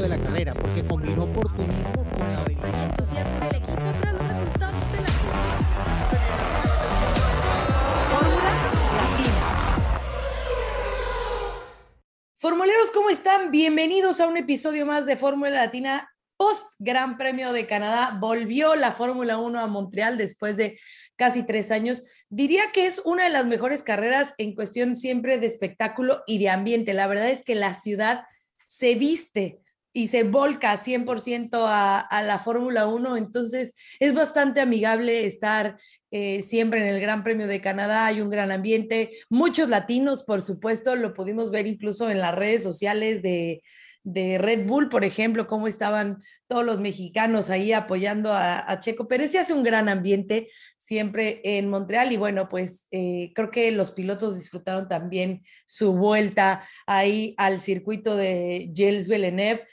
de la carrera, porque combinó oportunismo con la habilidad. El entusiasmo del equipo tras los resultados de la Fórmula Latina. Formuleros, ¿cómo están? Bienvenidos a un episodio más de Fórmula Latina post Gran Premio de Canadá. Volvió la Fórmula 1 a Montreal después de casi tres años. Diría que es una de las mejores carreras en cuestión siempre de espectáculo y de ambiente. La verdad es que la ciudad se viste y se volca 100% a, a la Fórmula 1, entonces es bastante amigable estar eh, siempre en el Gran Premio de Canadá, hay un gran ambiente, muchos latinos, por supuesto, lo pudimos ver incluso en las redes sociales de, de Red Bull, por ejemplo, cómo estaban todos los mexicanos ahí apoyando a, Checo Pérez. Se hace un gran ambiente siempre en Montreal y bueno, pues eh, creo que los pilotos disfrutaron también su vuelta ahí al circuito de Gilles Villeneuve.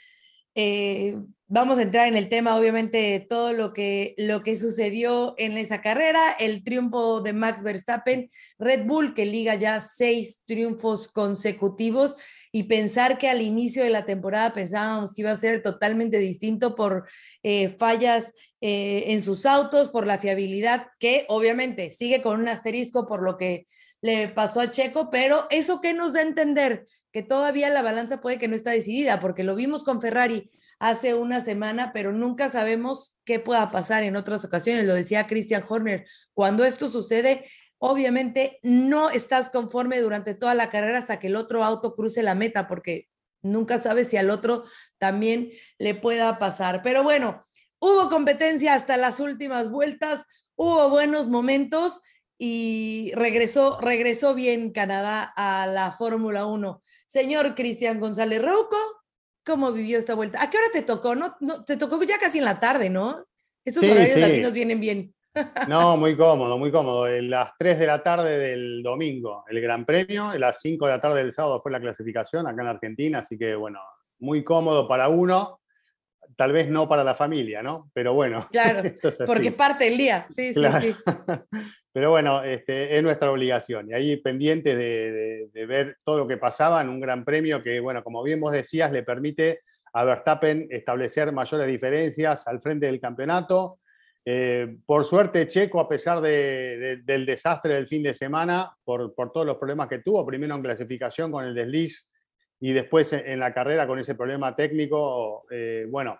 Eh, vamos a entrar en el tema, obviamente, todo lo que, lo que sucedió en esa carrera, el triunfo de Max Verstappen, Red Bull que liga ya seis triunfos consecutivos y pensar que al inicio de la temporada pensábamos que iba a ser totalmente distinto por eh, fallas eh, en sus autos, por la fiabilidad, que obviamente sigue con un asterisco por lo que le pasó a Checo, pero eso que nos da a entender que todavía la balanza puede que no está decidida, porque lo vimos con Ferrari hace una semana, pero nunca sabemos qué pueda pasar en otras ocasiones. Lo decía Christian Horner, cuando esto sucede, obviamente no estás conforme durante toda la carrera hasta que el otro auto cruce la meta, porque nunca sabes si al otro también le pueda pasar. Pero bueno, hubo competencia hasta las últimas vueltas, hubo buenos momentos y regresó, regresó bien Canadá a la Fórmula 1. Señor Cristian González Rouco, ¿cómo vivió esta vuelta? ¿A qué hora te tocó? No, no te tocó ya casi en la tarde, ¿no? Estos Sí, horarios sí. latinos vienen bien. No, muy cómodo, muy cómodo. En las 3 de la tarde del domingo, el Gran Premio, a las 5 de la tarde del sábado fue la clasificación acá en Argentina, así que bueno, muy cómodo para uno, tal vez no para la familia, ¿no? Pero bueno, Claro, es porque parte el día. Sí, Claro. sí, sí. Pero bueno, este, es nuestra obligación. Y ahí pendientes de, ver todo lo que pasaba en un gran premio que, bueno, como bien vos decías, le permite a Verstappen establecer mayores diferencias al frente del campeonato. Eh, por suerte, Checo, a pesar de- de- del desastre del fin de semana, por, todos los problemas que tuvo, primero en clasificación con el desliz y después en, en la carrera con ese problema técnico, eh, bueno,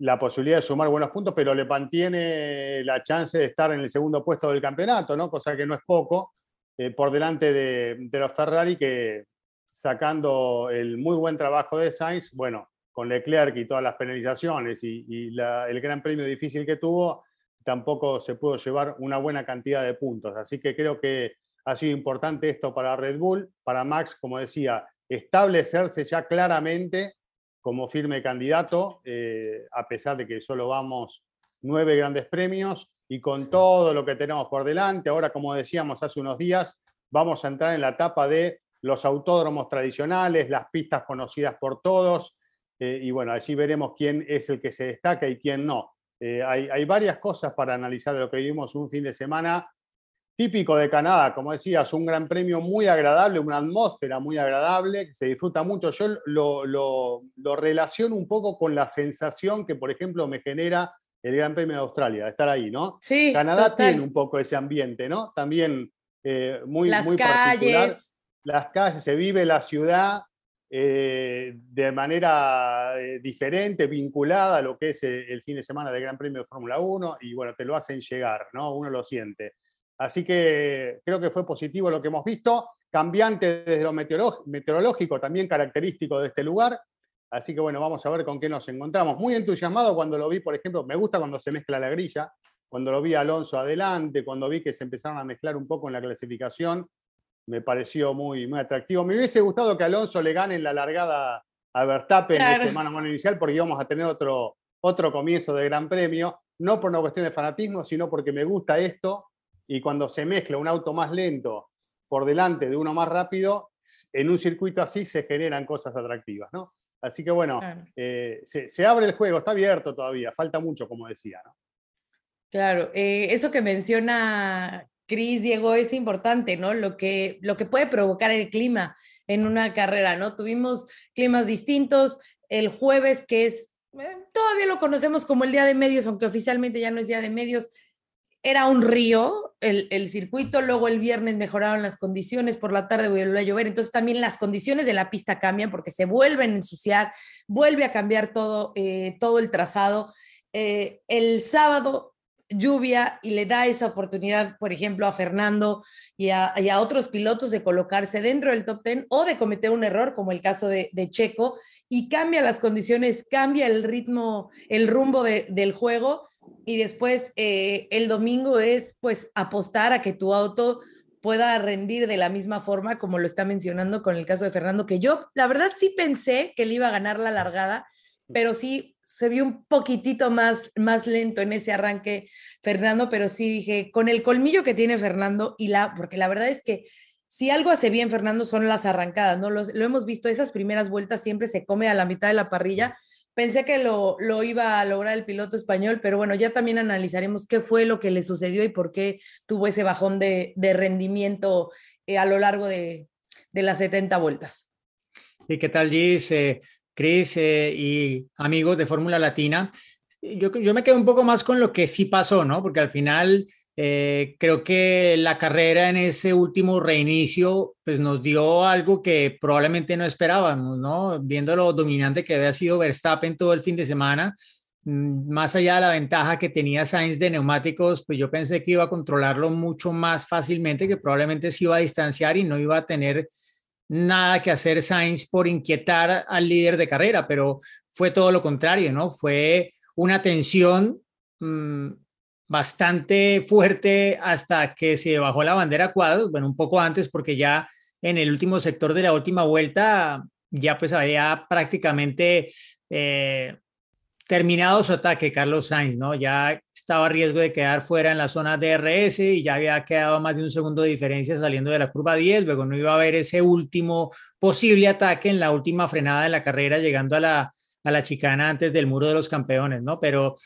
la posibilidad de sumar buenos puntos, pero le mantiene la chance de estar en el segundo puesto del campeonato, ¿no? Cosa que no es poco, eh, por delante de, de los Ferrari que sacando el muy buen trabajo de Sainz, bueno, con Leclerc y todas las penalizaciones y, el gran premio difícil que tuvo, tampoco se pudo llevar una buena cantidad de puntos. Así que creo que ha sido importante esto para Red Bull, para Max, como decía, establecerse ya claramente como firme candidato, eh, a pesar de que solo vamos nueve grandes premios y con todo lo que tenemos por delante. Ahora, como decíamos hace unos días, vamos a entrar en la etapa de los autódromos tradicionales, las pistas conocidas por todos, eh, y bueno, allí veremos quién es el que se destaca y quién no. Eh, hay, hay varias cosas para analizar de lo que vivimos un fin de semana típico de Canadá, como decías, un gran premio muy agradable, una atmósfera muy agradable, que se disfruta mucho. Yo lo, lo- lo relaciono un poco con la sensación que, por ejemplo, me genera el Gran Premio de Australia, de estar ahí, ¿no? Sí, Canadá total. tiene un poco ese ambiente, ¿no? También eh, muy, Las muy particular. calles. Las calles, se vive la ciudad eh, de manera eh, diferente, vinculada a lo que es eh, el fin de semana del Gran Premio de Fórmula 1 y bueno, te lo hacen llegar, ¿no? Uno lo siente. Así que creo que fue positivo lo que hemos visto, cambiante desde lo meteoroló- meteorológico, también característico de este lugar. Así que bueno, vamos a ver con qué nos encontramos. Muy entusiasmado cuando lo vi, por ejemplo, me gusta cuando se mezcla la grilla, cuando lo vi a Alonso adelante, cuando vi que se empezaron a mezclar un poco en la clasificación, me pareció muy, muy atractivo. Me hubiese gustado que Alonso le gane en la largada a Verstappen Claro. ese mano a mano inicial, porque íbamos a tener otro, otro comienzo de Gran Premio, no por una cuestión de fanatismo, sino porque me gusta esto, y cuando se mezcla un auto más lento por delante de uno más rápido, en un circuito así se generan cosas atractivas, ¿no? Así que bueno, Claro. eh, se, se abre el juego, está abierto todavía, falta mucho, como decía, ¿no? Claro, eh, eso que menciona Cris, Diego, es importante, ¿no? Lo que, lo que puede provocar el clima. en una carrera, ¿no? Tuvimos climas distintos. El jueves, que es, eh, todavía lo conocemos como el día de medios, aunque oficialmente ya no es día de medios, era un río el, el, circuito, luego el viernes mejoraron las condiciones, por la tarde volvió a llover, entonces también las condiciones de la pista cambian porque se vuelven a ensuciar, vuelve a cambiar todo, eh, todo el trazado. Eh, el sábado lluvia y le da esa oportunidad, por ejemplo, a Fernando y a, otros pilotos de colocarse dentro del top 10 o de cometer un error, como el caso de, de Checo, y cambia las condiciones, cambia el ritmo, el rumbo de, del juego. Y después eh, el domingo es pues apostar a que tu auto pueda rendir de la misma forma como lo está mencionando con el caso de Fernando, que yo la verdad sí pensé que él iba a ganar la largada, pero sí se vio un poquitito más, más lento en ese arranque Fernando, pero sí dije, con el colmillo que tiene Fernando y la, porque la verdad es que si algo hace bien Fernando son las arrancadas, ¿no? lo hemos visto, esas primeras vueltas siempre se come a la mitad de la parrilla. Pensé que lo, lo iba a lograr el piloto español, pero bueno, ya también analizaremos qué fue lo que le sucedió y por qué tuvo ese bajón de, de rendimiento eh, a lo largo de, de, las 70 vueltas. ¿Y qué tal, Gis? Eh, Cris eh, y amigos de Fórmula Latina. Yo, yo, me quedo un poco más con lo que sí pasó, ¿no? Porque al final eh, creo que la carrera en ese último reinicio pues nos dio algo que probablemente no esperábamos, ¿no? Viendo lo dominante que había sido Verstappen todo el fin de semana, mm, más allá de la ventaja que tenía Sainz de neumáticos, pues yo pensé que iba a controlarlo mucho más fácilmente, que probablemente se iba a distanciar y no iba a tener nada que hacer Sainz por inquietar al líder de carrera, pero fue todo lo contrario, ¿no? Fue una tensión mmm, bastante fuerte hasta que se bajó la bandera cuadros, bueno, un poco antes porque ya en el último sector de la última vuelta ya pues había prácticamente eh, terminado su ataque Carlos Sainz, ¿no? Ya estaba a riesgo de quedar fuera en la zona DRS y ya había quedado más de un segundo de diferencia saliendo de la curva 10, luego no iba a haber ese último posible ataque en la última frenada de la carrera llegando a la, a la chicana antes del muro de los campeones, ¿no? Pero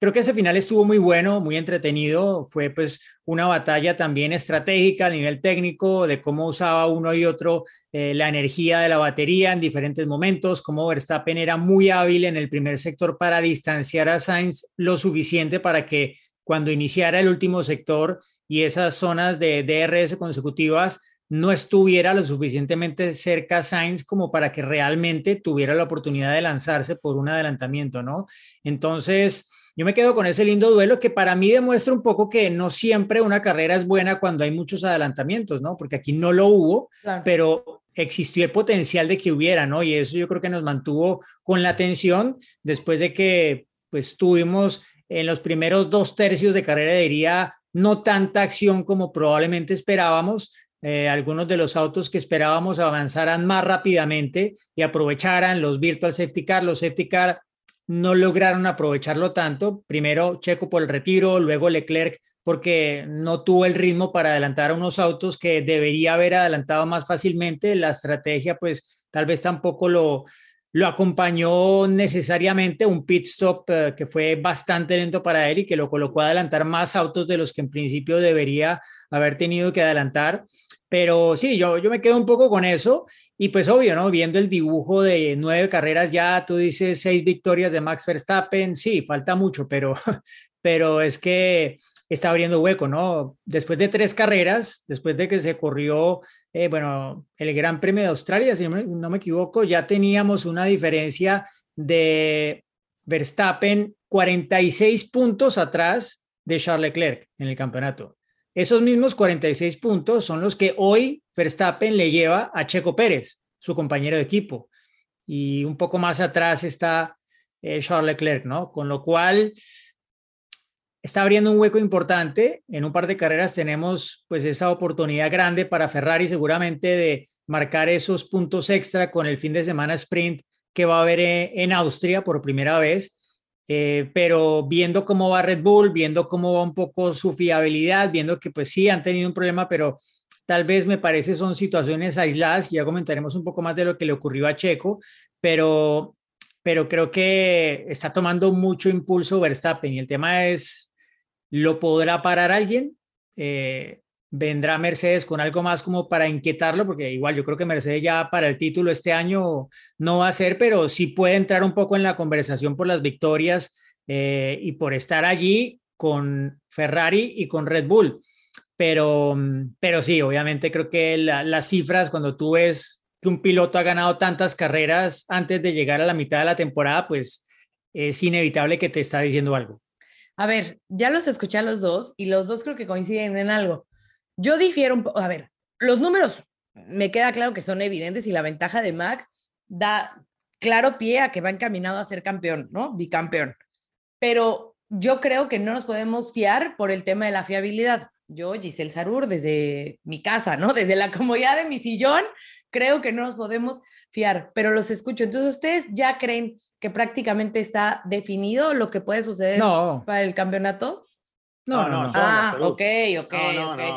creo que ese final estuvo muy bueno, muy entretenido, fue pues una batalla también estratégica a nivel técnico de cómo usaba uno y otro eh, la energía de la batería en diferentes momentos, cómo Verstappen era muy hábil en el primer sector para distanciar a Sainz lo suficiente para que cuando iniciara el último sector y esas zonas de DRS consecutivas no estuviera lo suficientemente cerca Sainz como para que realmente tuviera la oportunidad de lanzarse por un adelantamiento, ¿no? Entonces, yo me quedo con ese lindo duelo que para mí demuestra un poco que no siempre una carrera es buena cuando hay muchos adelantamientos, ¿no? Porque aquí no lo hubo, claro. pero existió el potencial de que hubiera, ¿no? Y eso yo creo que nos mantuvo con la atención después de que pues tuvimos en los primeros dos tercios de carrera, diría, no tanta acción como probablemente esperábamos, eh, algunos de los autos que esperábamos avanzaran más rápidamente y aprovecharan los virtual safety car, los safety car no lograron aprovecharlo tanto. Primero Checo por el retiro, luego Leclerc porque no tuvo el ritmo para adelantar a unos autos que debería haber adelantado más fácilmente. La estrategia pues tal vez tampoco lo, lo acompañó necesariamente un pit stop uh, que fue bastante lento para él y que lo colocó a adelantar más autos de los que en principio debería haber tenido que adelantar. Pero sí, yo, yo me quedo un poco con eso y pues obvio, ¿no? Viendo el dibujo de nueve carreras ya, tú dices seis victorias de Max Verstappen, sí, falta mucho, pero, pero es que está abriendo hueco, ¿no? Después de tres carreras, después de que se corrió, eh, bueno, el Gran Premio de Australia, si no me equivoco, ya teníamos una diferencia de Verstappen 46 puntos atrás de Charles Leclerc en el campeonato. Esos mismos 46 puntos son los que hoy Verstappen le lleva a Checo Pérez, su compañero de equipo. Y un poco más atrás está eh, Charles Leclerc, ¿no? Con lo cual está abriendo un hueco importante. En un par de carreras tenemos pues esa oportunidad grande para Ferrari seguramente de marcar esos puntos extra con el fin de semana sprint que va a haber eh, en Austria por primera vez eh, pero viendo cómo va Red Bull, viendo cómo va un poco su fiabilidad, viendo que pues sí han tenido un problema, pero tal vez me parece son situaciones aisladas, ya comentaremos un poco más de lo que le ocurrió a Checo, pero, pero creo que está tomando mucho impulso Verstappen y el tema es, ¿lo podrá parar alguien? Eh, vendrá Mercedes con algo más como para inquietarlo, porque igual yo creo que Mercedes ya para el título este año no va a ser, pero sí puede entrar un poco en la conversación por las victorias eh, y por estar allí con Ferrari y con Red Bull. Pero, pero sí, obviamente creo que las cifras, cuando tú ves que un piloto ha ganado tantas carreras antes de llegar a la mitad de la temporada, pues es inevitable que te está diciendo algo. A ver, ya los escuché a los dos y los dos creo que coinciden en algo. Yo difiero a ver, los números me queda claro que son evidentes y la ventaja de Max da claro pie a que va encaminado a ser campeón, ¿no? Bicampeón. Pero yo creo que no nos podemos fiar por el tema de la fiabilidad. Yo, Giselle Sarur, desde mi casa, ¿no? Desde la comodidad de mi sillón, creo que no nos podemos fiar, pero los escucho. Entonces, ¿ustedes ya creen que prácticamente está definido lo que puede suceder para el campeonato? No, no, no. Ah, ok, ok,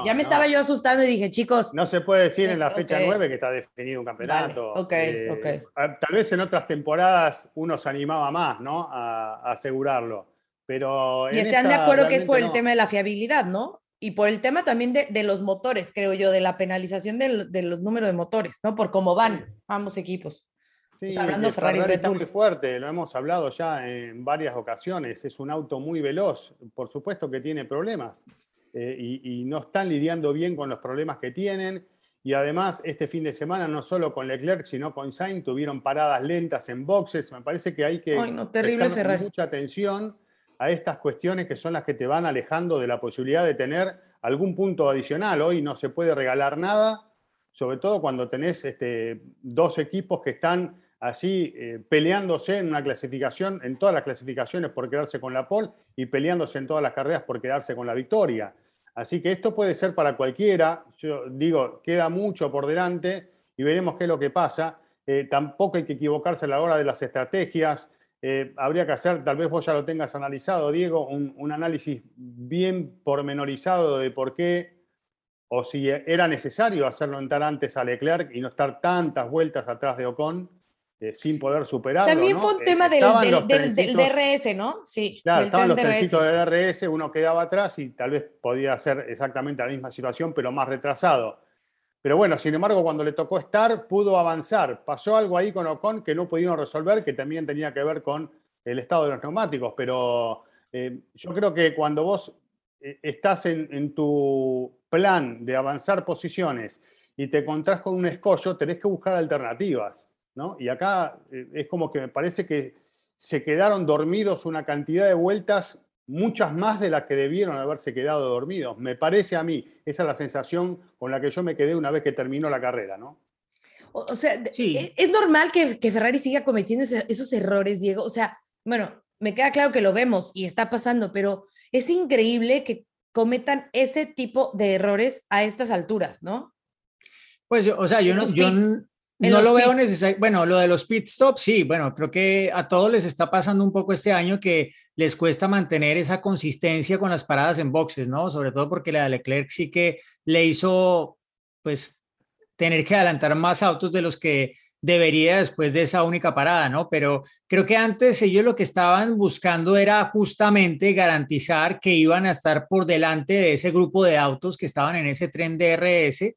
Ya me estaba yo asustando y dije, chicos. No se puede decir en la fecha 9 que está definido un campeonato. ok, eh, ok. Tal vez en otras temporadas uno se animaba más, ¿no? A, asegurarlo. Pero. Y están de acuerdo que es por el tema de la fiabilidad, ¿no? Y por el tema también de, los motores, creo yo, de la penalización de, de, los números de motores, ¿no? Por cómo van ambos equipos. Sí, hablando Ferrari, Ferrari está muy fuerte, lo hemos hablado ya en varias ocasiones. Es un auto muy veloz, por supuesto que tiene problemas eh, y, no están lidiando bien con los problemas que tienen. Y además, este fin de semana, no solo con Leclerc, sino con Sainz, tuvieron paradas lentas en boxes. Me parece que hay que Ay, no, terrible mucha atención a estas cuestiones que son las que te van alejando de la posibilidad de tener algún punto adicional. Hoy no se puede regalar nada sobre todo cuando tenés este, dos equipos que están así eh, peleándose en una clasificación, en todas las clasificaciones por quedarse con la pole y peleándose en todas las carreras por quedarse con la victoria. Así que esto puede ser para cualquiera, yo digo, queda mucho por delante y veremos qué es lo que pasa. Eh, tampoco hay que equivocarse a la hora de las estrategias. Eh, habría que hacer, tal vez vos ya lo tengas analizado, Diego, un, un análisis bien pormenorizado de por qué o si era necesario hacerlo entrar antes a Leclerc y no estar tantas vueltas atrás de Ocon eh, sin poder superarlo. También fue un tema del, DRS, ¿no? Sí. Claro, estaban los trencitos de DRS, uno quedaba atrás y tal vez podía hacer exactamente la misma situación, pero más retrasado. Pero bueno, sin embargo, cuando le tocó estar, pudo avanzar. Pasó algo ahí con Ocon que no pudieron resolver, que también tenía que ver con el estado de los neumáticos, pero eh, yo creo que cuando vos eh, estás en, tu plan de avanzar posiciones y te encontrás con un escollo, tenés que buscar alternativas. ¿no? Y acá eh, es como que me parece que se quedaron dormidos una cantidad de vueltas, muchas más de las que debieron haberse quedado dormidos. Me parece a mí, esa es la sensación con la que yo me quedé una vez que terminó la carrera, ¿no? O, sea, sí. E, es, normal que, Ferrari siga cometiendo esos errores, Diego. O sea, bueno, me queda claro que lo vemos y está pasando, pero es increíble que cometan ese tipo de errores a estas alturas, ¿no? Pues, o sea, yo no, no lo veo necesario. Bueno, lo de los pit stops, sí, bueno, creo que a todos les está pasando un poco este año que les cuesta mantener esa consistencia con las paradas en boxes, ¿no? Sobre todo porque la de Leclerc sí que le hizo, pues, tener que adelantar más autos de los que debería después de esa única parada, ¿no? Pero creo que antes ellos lo que estaban buscando era justamente garantizar que iban a estar por delante de ese grupo de autos que estaban en ese tren DRS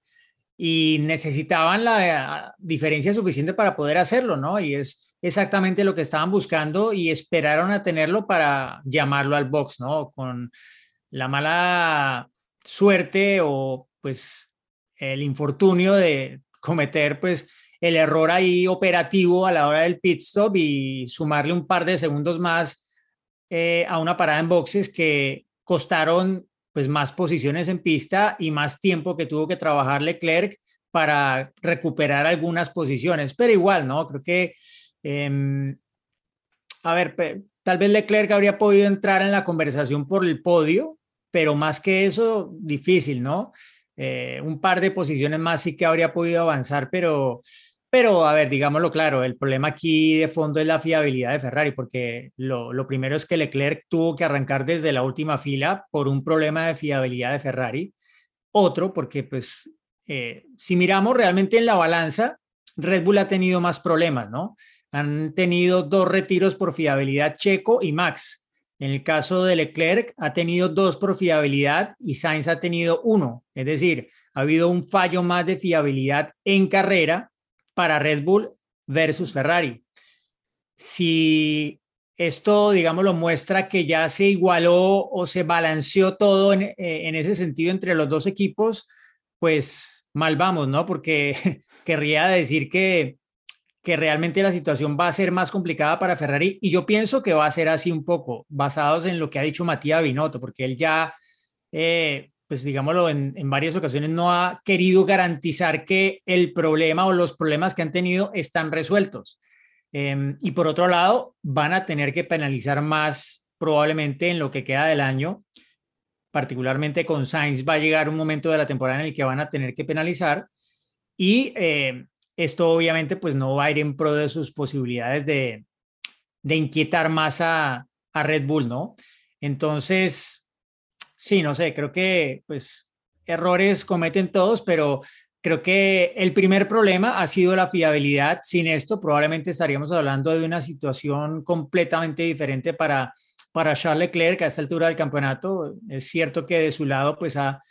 y necesitaban la diferencia suficiente para poder hacerlo, ¿no? Y es exactamente lo que estaban buscando y esperaron a tenerlo para llamarlo al box, ¿no? Con la mala suerte o pues el infortunio de cometer pues el error ahí operativo a la hora del pit stop y sumarle un par de segundos más eh, a una parada en boxes que costaron pues más posiciones en pista y más tiempo que tuvo que trabajar Leclerc para recuperar algunas posiciones, pero igual, ¿no? Creo que, em, a ver, tal vez Leclerc habría podido entrar en la conversación por el podio, pero más que eso, difícil, ¿no? Eh, un par de posiciones más sí que habría podido avanzar, pero pero, a ver, digámoslo claro, el problema aquí de fondo es la fiabilidad de Ferrari, porque lo, primero es que Leclerc tuvo que arrancar desde la última fila por un problema de fiabilidad de Ferrari. Otro, porque pues, eh, si miramos realmente en la balanza, Red Bull ha tenido más problemas, ¿no? Han tenido dos retiros por fiabilidad Checo y Max. En el caso de Leclerc, ha tenido dos por fiabilidad y Sainz ha tenido uno. Es decir, ha habido un fallo más de fiabilidad en carrera para Red Bull versus Ferrari. Si esto, digamos, lo muestra que ya se igualó o se balanceó todo en, eh, en ese sentido entre los dos equipos, pues mal vamos, ¿no? Porque querría decir que que realmente la situación va a ser más complicada para Ferrari y yo pienso que va a ser así un poco, basados en lo que ha dicho Matías Binotto, porque él ya, eh, pues digámoslo, en, en, varias ocasiones no ha querido garantizar que el problema o los problemas que han tenido están resueltos. Eh, y por otro lado, van a tener que penalizar más probablemente en lo que queda del año, particularmente con Sainz va a llegar un momento de la temporada en el que van a tener que penalizar y... Eh, esto obviamente pues no va a ir en pro de sus posibilidades de, de inquietar más a, a, Red Bull, ¿no? Entonces, sí, no sé, creo que pues errores cometen todos, pero creo que el primer problema ha sido la fiabilidad. Sin esto probablemente estaríamos hablando de una situación completamente diferente para, para Charles Leclerc a esta altura del campeonato. Es cierto que de su lado pues ha,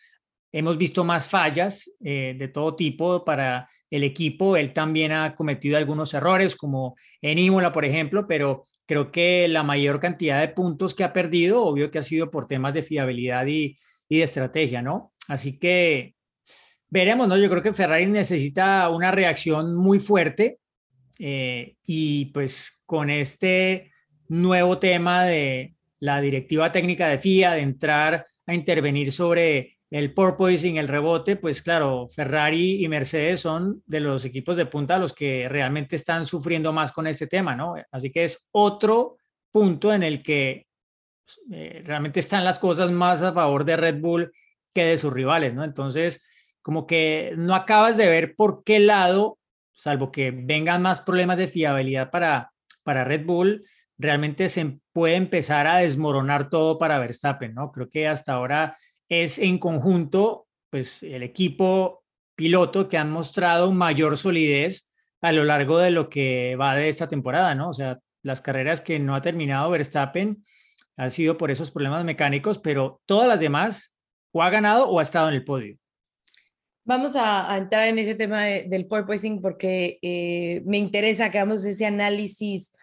hemos visto más fallas eh, de todo tipo para el equipo. Él también ha cometido algunos errores, como en Imola, por ejemplo, pero creo que la mayor cantidad de puntos que ha perdido, obvio que ha sido por temas de fiabilidad y, de estrategia, ¿no? Así que veremos, ¿no? Yo creo que Ferrari necesita una reacción muy fuerte eh, y pues con este nuevo tema de la directiva técnica de FIA, de entrar a intervenir sobre el porpoising, el rebote, pues claro, Ferrari y Mercedes son de los equipos de punta los que realmente están sufriendo más con este tema, ¿no? Así que es otro punto en el que eh, realmente están las cosas más a favor de Red Bull que de sus rivales, ¿no? Entonces, como que no acabas de ver por qué lado, salvo que vengan más problemas de fiabilidad para, para Red Bull, realmente se puede empezar a desmoronar todo para Verstappen, ¿no? Creo que hasta ahora es en conjunto, pues el equipo piloto que han mostrado mayor solidez a lo largo de lo que va de esta temporada, ¿no? O sea, las carreras que no ha terminado Verstappen han sido por esos problemas mecánicos, pero todas las demás o ha ganado o ha estado en el podio. Vamos a, entrar en ese tema de, del porpoising porque eh, me interesa que hagamos ese análisis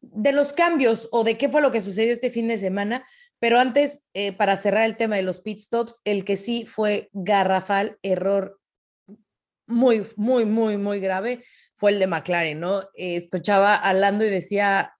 de los cambios o de qué fue lo que sucedió este fin de semana, pero antes, eh, para cerrar el tema de los pit stops, el que sí fue garrafal, error muy, muy, muy, muy grave, fue el de McLaren, ¿no? Escuchaba hablando y decía,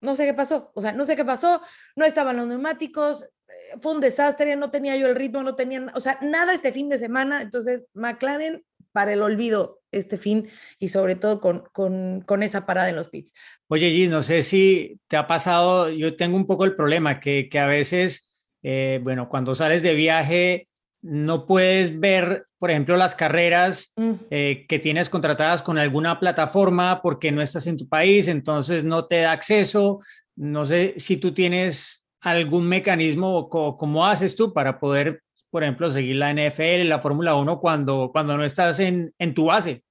no sé qué pasó, o sea, no sé qué pasó, no estaban los neumáticos, eh, fue un desastre, no tenía yo el ritmo, no tenía, o sea, nada este fin de semana, entonces McLaren para el olvido este fin y sobre todo con, con, con, esa parada en los pits. Oye, Gis, no sé si te ha pasado, yo tengo un poco el problema que, que a veces, eh, bueno, cuando sales de viaje no puedes ver, por ejemplo, las carreras mm. eh, que tienes contratadas con alguna plataforma porque no estás en tu país, entonces no te da acceso. No sé si tú tienes algún mecanismo o cómo haces tú para poder por ejemplo, seguir la NFL, la Fórmula 1 cuando, cuando no estás en, en tu base.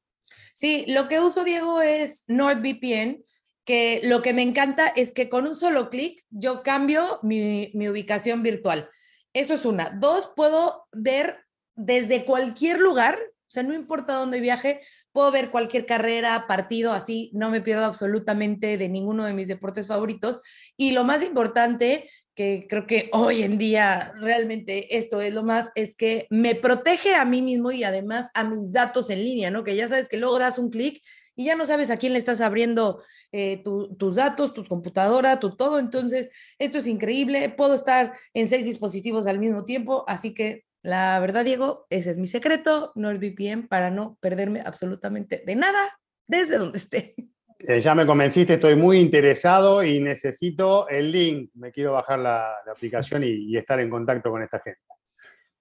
Sí, lo que uso, Diego, es NordVPN, que lo que me encanta es que con un solo clic yo cambio mi, mi ubicación virtual. Eso es una. Dos, puedo ver desde cualquier lugar, o sea, no importa dónde viaje, puedo ver cualquier carrera, partido, así, no me pierdo absolutamente de ninguno de mis deportes favoritos. Y lo más importante que creo que hoy en día realmente esto es lo más, es que me protege a mí mismo y además a mis datos en línea, ¿no? Que ya sabes que luego das un clic y ya no sabes a quién le estás abriendo eh, tu, tus datos, tu computadora, tu todo. Entonces, esto es increíble. Puedo estar en seis dispositivos al mismo tiempo, así que la verdad, Diego, ese es mi secreto, NordVPN, para no perderme absolutamente de nada desde donde esté. Eh, ya me convenciste, estoy muy interesado y necesito el link. Me quiero bajar la, la aplicación y, y, estar en contacto con esta gente.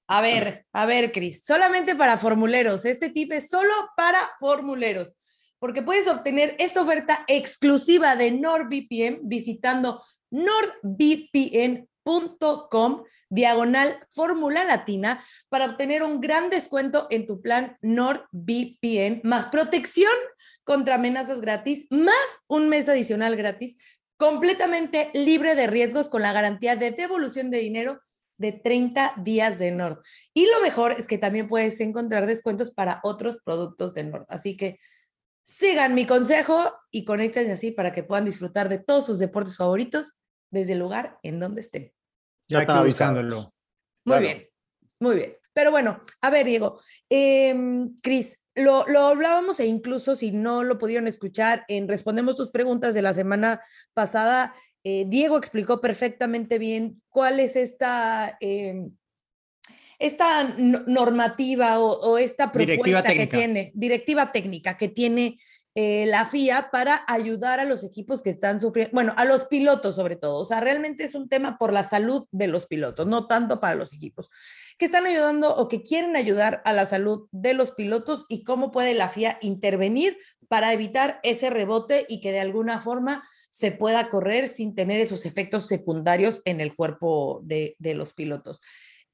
A ver, a ver, Cris, solamente para formuleros. Este tip es solo para formuleros, porque puedes obtener esta oferta exclusiva de NordVPN visitando nordvpn.com com diagonal fórmula latina para obtener un gran descuento en tu plan NordVPN, más protección contra amenazas gratis, más un mes adicional gratis completamente libre de riesgos con la garantía de devolución de dinero de 30 días de Nord. Y lo mejor es que también puedes encontrar descuentos para otros productos de Nord. Así que sigan mi consejo y conecten así para que puedan disfrutar de todos sus deportes favoritos desde el lugar en donde estén. Ya están avisándolo. Muy bien, muy bien. Pero bueno, a ver, Diego, eh, Cris, lo, lo, hablábamos e incluso si no lo pudieron escuchar en Respondemos tus preguntas de la semana pasada, eh, Diego explicó perfectamente bien cuál es esta, eh, esta normativa o, o esta propuesta que tiene, directiva técnica que tiene eh, la FIA para ayudar a los equipos que están sufriendo, bueno, a los pilotos sobre todo. O sea, realmente es un tema por la salud de los pilotos, no tanto para los equipos, que están ayudando o que quieren ayudar a la salud de los pilotos y cómo puede la FIA intervenir para evitar ese rebote y que de alguna forma se pueda correr sin tener esos efectos secundarios en el cuerpo de, de los pilotos.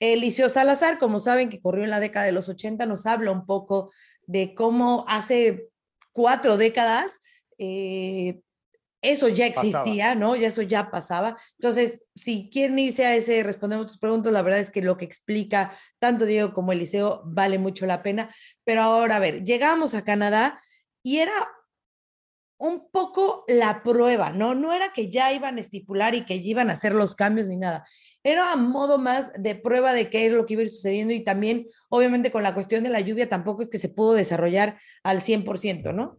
Eliseo Salazar, como saben que corrió en la década de los 80, nos habla un poco de cómo hace cuatro décadas, eh, eso ya existía, ¿no? Eso ya pasaba. Entonces, si quieren irse a ese, respondemos tus preguntas, la verdad es que lo que explica tanto Diego como Eliseo vale mucho la pena. Pero ahora, a ver, llegamos a Canadá y era un poco la prueba, ¿no? No era que ya iban a estipular y que ya iban a hacer los cambios ni nada. Era a modo más de prueba de qué es lo que iba a ir sucediendo y también, obviamente, con la cuestión de la lluvia tampoco es que se pudo desarrollar al 100%, ¿no?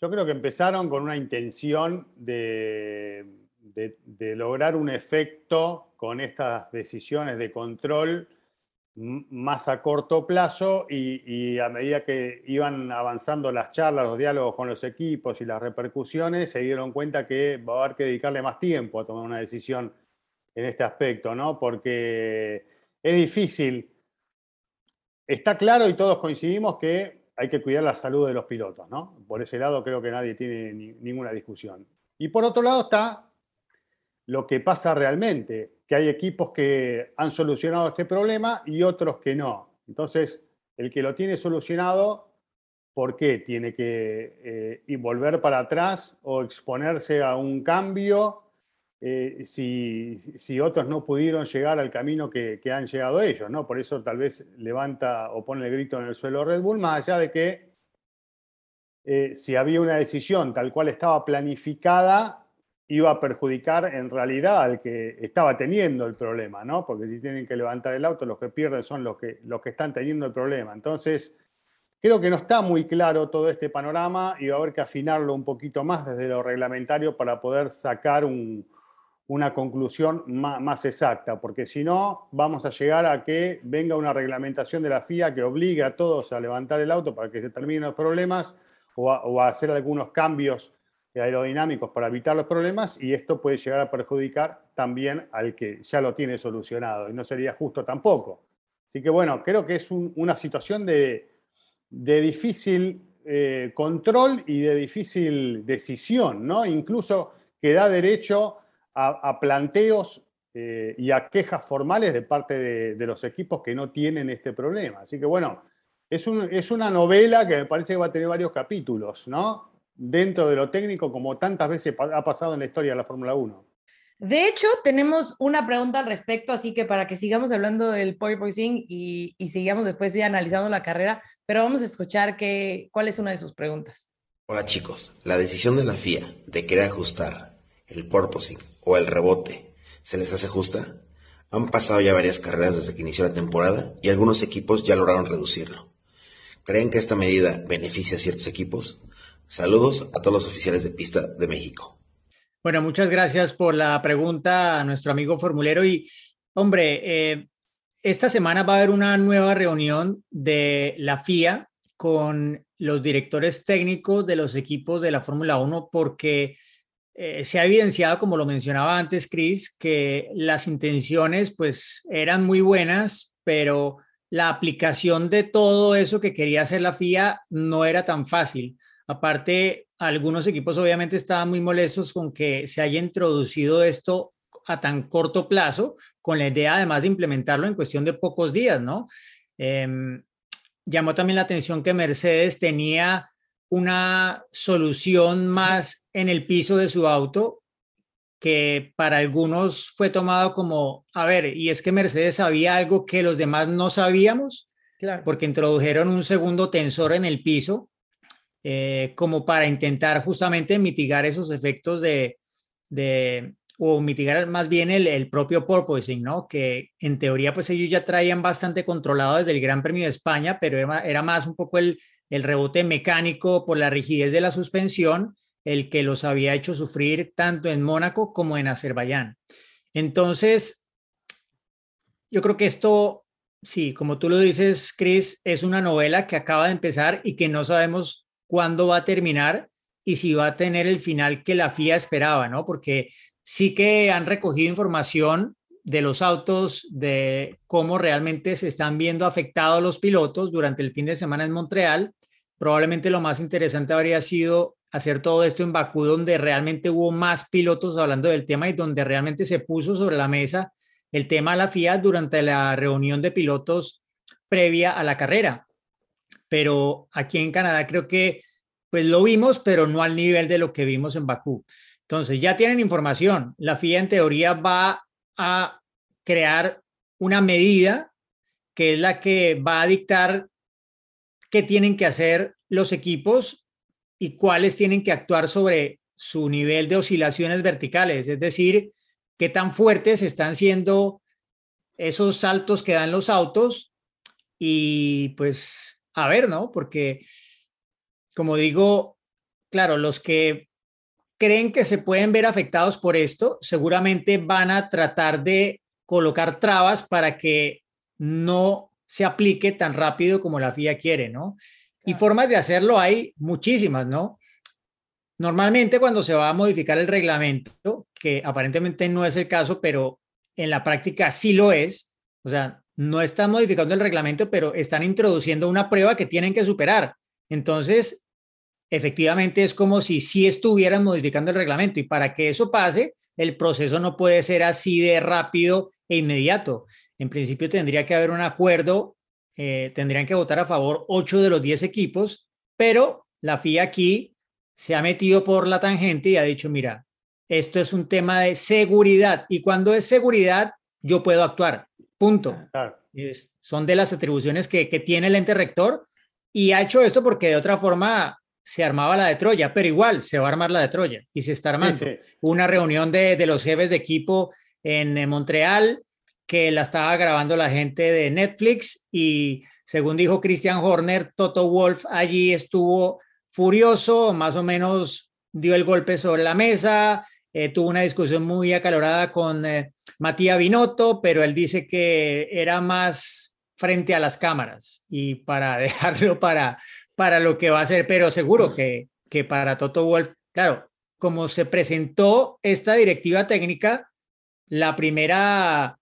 Yo creo que empezaron con una intención de, de, lograr un efecto con estas decisiones de control más a corto plazo y, a medida que iban avanzando las charlas, los diálogos con los equipos y las repercusiones, se dieron cuenta que va a haber que dedicarle más tiempo a tomar una decisión en este aspecto, ¿no? Porque es difícil. Está claro y todos coincidimos que hay que cuidar la salud de los pilotos, ¿no? Por ese lado creo que nadie tiene ni, ninguna discusión. Y por otro lado está lo que pasa realmente, que hay equipos que han solucionado este problema y otros que no. Entonces, el que lo tiene solucionado, ¿por qué tiene que eh, volver para atrás o exponerse a un cambio eh, si, si, otros no pudieron llegar al camino que, que, han llegado ellos? ¿no? Por eso tal vez levanta o pone el grito en el suelo Red Bull, más allá de que eh, si había una decisión tal cual estaba planificada, iba a perjudicar en realidad al que estaba teniendo el problema, ¿no? Porque si tienen que levantar el auto, los que pierden son los que, los que están teniendo el problema. Entonces, creo que no está muy claro todo este panorama y va a haber que afinarlo un poquito más desde lo reglamentario para poder sacar un, una conclusión más, más, exacta, porque si no, vamos a llegar a que venga una reglamentación de la FIA que obligue a todos a levantar el auto para que se terminen los problemas o a, o a hacer algunos cambios aerodinámicos para evitar los problemas y esto puede llegar a perjudicar también al que ya lo tiene solucionado y no sería justo tampoco. Así que bueno, creo que es un, una situación de, de difícil eh, control y de difícil decisión, ¿no? Incluso que da derecho a, a planteos eh, y a quejas formales de parte de, de, los equipos que no tienen este problema. Así que bueno, es, un, es una novela que me parece que va a tener varios capítulos, ¿no? dentro de lo técnico como tantas veces ha pasado en la historia de la Fórmula 1. De hecho, tenemos una pregunta al respecto, así que para que sigamos hablando del porpoising y, y sigamos después ya analizando la carrera, pero vamos a escuchar que, cuál es una de sus preguntas. Hola chicos, la decisión de la FIA de querer ajustar el porpoising o el rebote, ¿se les hace justa? Han pasado ya varias carreras desde que inició la temporada y algunos equipos ya lograron reducirlo. ¿Creen que esta medida beneficia a ciertos equipos? Saludos a todos los oficiales de pista de México. Bueno, muchas gracias por la pregunta a nuestro amigo formulero. Y, hombre, eh, esta semana va a haber una nueva reunión de la FIA con los directores técnicos de los equipos de la Fórmula 1 porque eh, se ha evidenciado, como lo mencionaba antes Chris, que las intenciones pues eran muy buenas, pero la aplicación de todo eso que quería hacer la FIA no era tan fácil. Aparte, algunos equipos obviamente estaban muy molestos con que se haya introducido esto a tan corto plazo, con la idea además de implementarlo en cuestión de pocos días, ¿no? Eh, llamó también la atención que Mercedes tenía una solución más en el piso de su auto que para algunos fue tomado como, a ver, y es que Mercedes sabía algo que los demás no sabíamos, Claro. porque introdujeron un segundo tensor en el piso, eh, como para intentar justamente mitigar esos efectos de, de o mitigar más bien el, el propio porpoising, ¿no? Que en teoría pues ellos ya traían bastante controlado desde el Gran Premio de España, pero era, era más un poco el, el rebote mecánico por la rigidez de la suspensión el que los había hecho sufrir tanto en Mónaco como en Azerbaiyán. Entonces, yo creo que esto, sí, como tú lo dices, Chris, es una novela que acaba de empezar y que no sabemos cuándo va a terminar y si va a tener el final que la FIA esperaba, ¿no? Porque sí que han recogido información de los autos, de cómo realmente se están viendo afectados los pilotos durante el fin de semana en Montreal. Probablemente lo más interesante habría sido hacer todo esto en Bakú, donde realmente hubo más pilotos hablando del tema y donde realmente se puso sobre la mesa el tema de la FIA durante la reunión de pilotos previa a la carrera. Pero aquí en Canadá creo que pues lo vimos, pero no al nivel de lo que vimos en Bakú. Entonces, ya tienen información. La FIA en teoría va a crear una medida que es la que va a dictar qué tienen que hacer los equipos y cuáles tienen que actuar sobre su nivel de oscilaciones verticales, es decir, qué tan fuertes están siendo esos saltos que dan los autos y pues a ver, ¿no? Porque como digo, claro, los que creen que se pueden ver afectados por esto, seguramente van a tratar de colocar trabas para que no se aplique tan rápido como la FIA quiere, ¿no? Y formas de hacerlo hay muchísimas, ¿no? Normalmente cuando se va a modificar el reglamento, que aparentemente no es el caso, pero en la práctica sí lo es, o sea, no están modificando el reglamento, pero están introduciendo una prueba que tienen que superar. Entonces, efectivamente es como si sí estuvieran modificando el reglamento y para que eso pase, el proceso no puede ser así de rápido e inmediato. En principio tendría que haber un acuerdo, eh, tendrían que votar a favor ocho de los diez equipos, pero la FIA aquí se ha metido por la tangente y ha dicho, mira, esto es un tema de seguridad y cuando es seguridad, yo puedo actuar. Punto. Claro. Es, son de las atribuciones que, que tiene el ente rector y ha hecho esto porque de otra forma se armaba la de Troya, pero igual se va a armar la de Troya y se está armando. Sí, sí. Una reunión de, de, los jefes de equipo en, en Montreal que la estaba grabando la gente de Netflix y según dijo Christian Horner, Toto Wolf allí estuvo furioso, más o menos dio el golpe sobre la mesa, eh, tuvo una discusión muy acalorada con eh, Matías Binotto, pero él dice que era más frente a las cámaras y para dejarlo para, para lo que va a ser, pero seguro que, que para Toto Wolf, claro, como se presentó esta directiva técnica, la primera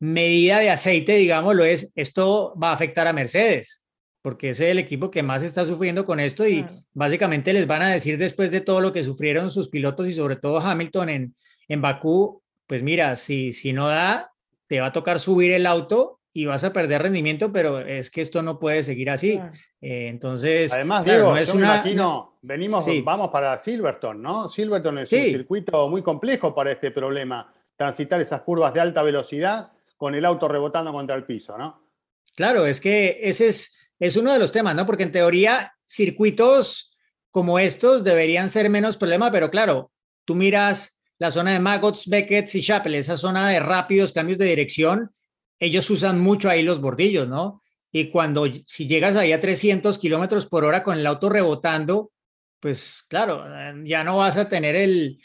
medida de aceite, digámoslo, es esto va a afectar a Mercedes, porque ese es el equipo que más está sufriendo con esto y Claro. básicamente les van a decir después de todo lo que sufrieron sus pilotos y sobre todo Hamilton en, en Bakú, pues mira, si, si no da, te va a tocar subir el auto y vas a perder rendimiento, pero es que esto no puede seguir así. Claro. Eh, entonces, Además, claro, Diego, no es una- imagino, venimos, Sí. vamos para Silverstone, ¿no? Silverstone es Sí. un circuito muy complejo para este problema, transitar esas curvas de alta velocidad con el auto rebotando contra el piso, ¿no? Claro, es que ese es, es uno de los temas, ¿no? Porque en teoría circuitos como estos deberían ser menos problema, pero claro, tú miras la zona de Maggots, Beckett y Chapel, esa zona de rápidos cambios de dirección, ellos usan mucho ahí los bordillos, ¿no? Y cuando, si llegas ahí a 300 kilómetros por hora con el auto rebotando, pues claro, ya no vas a tener el,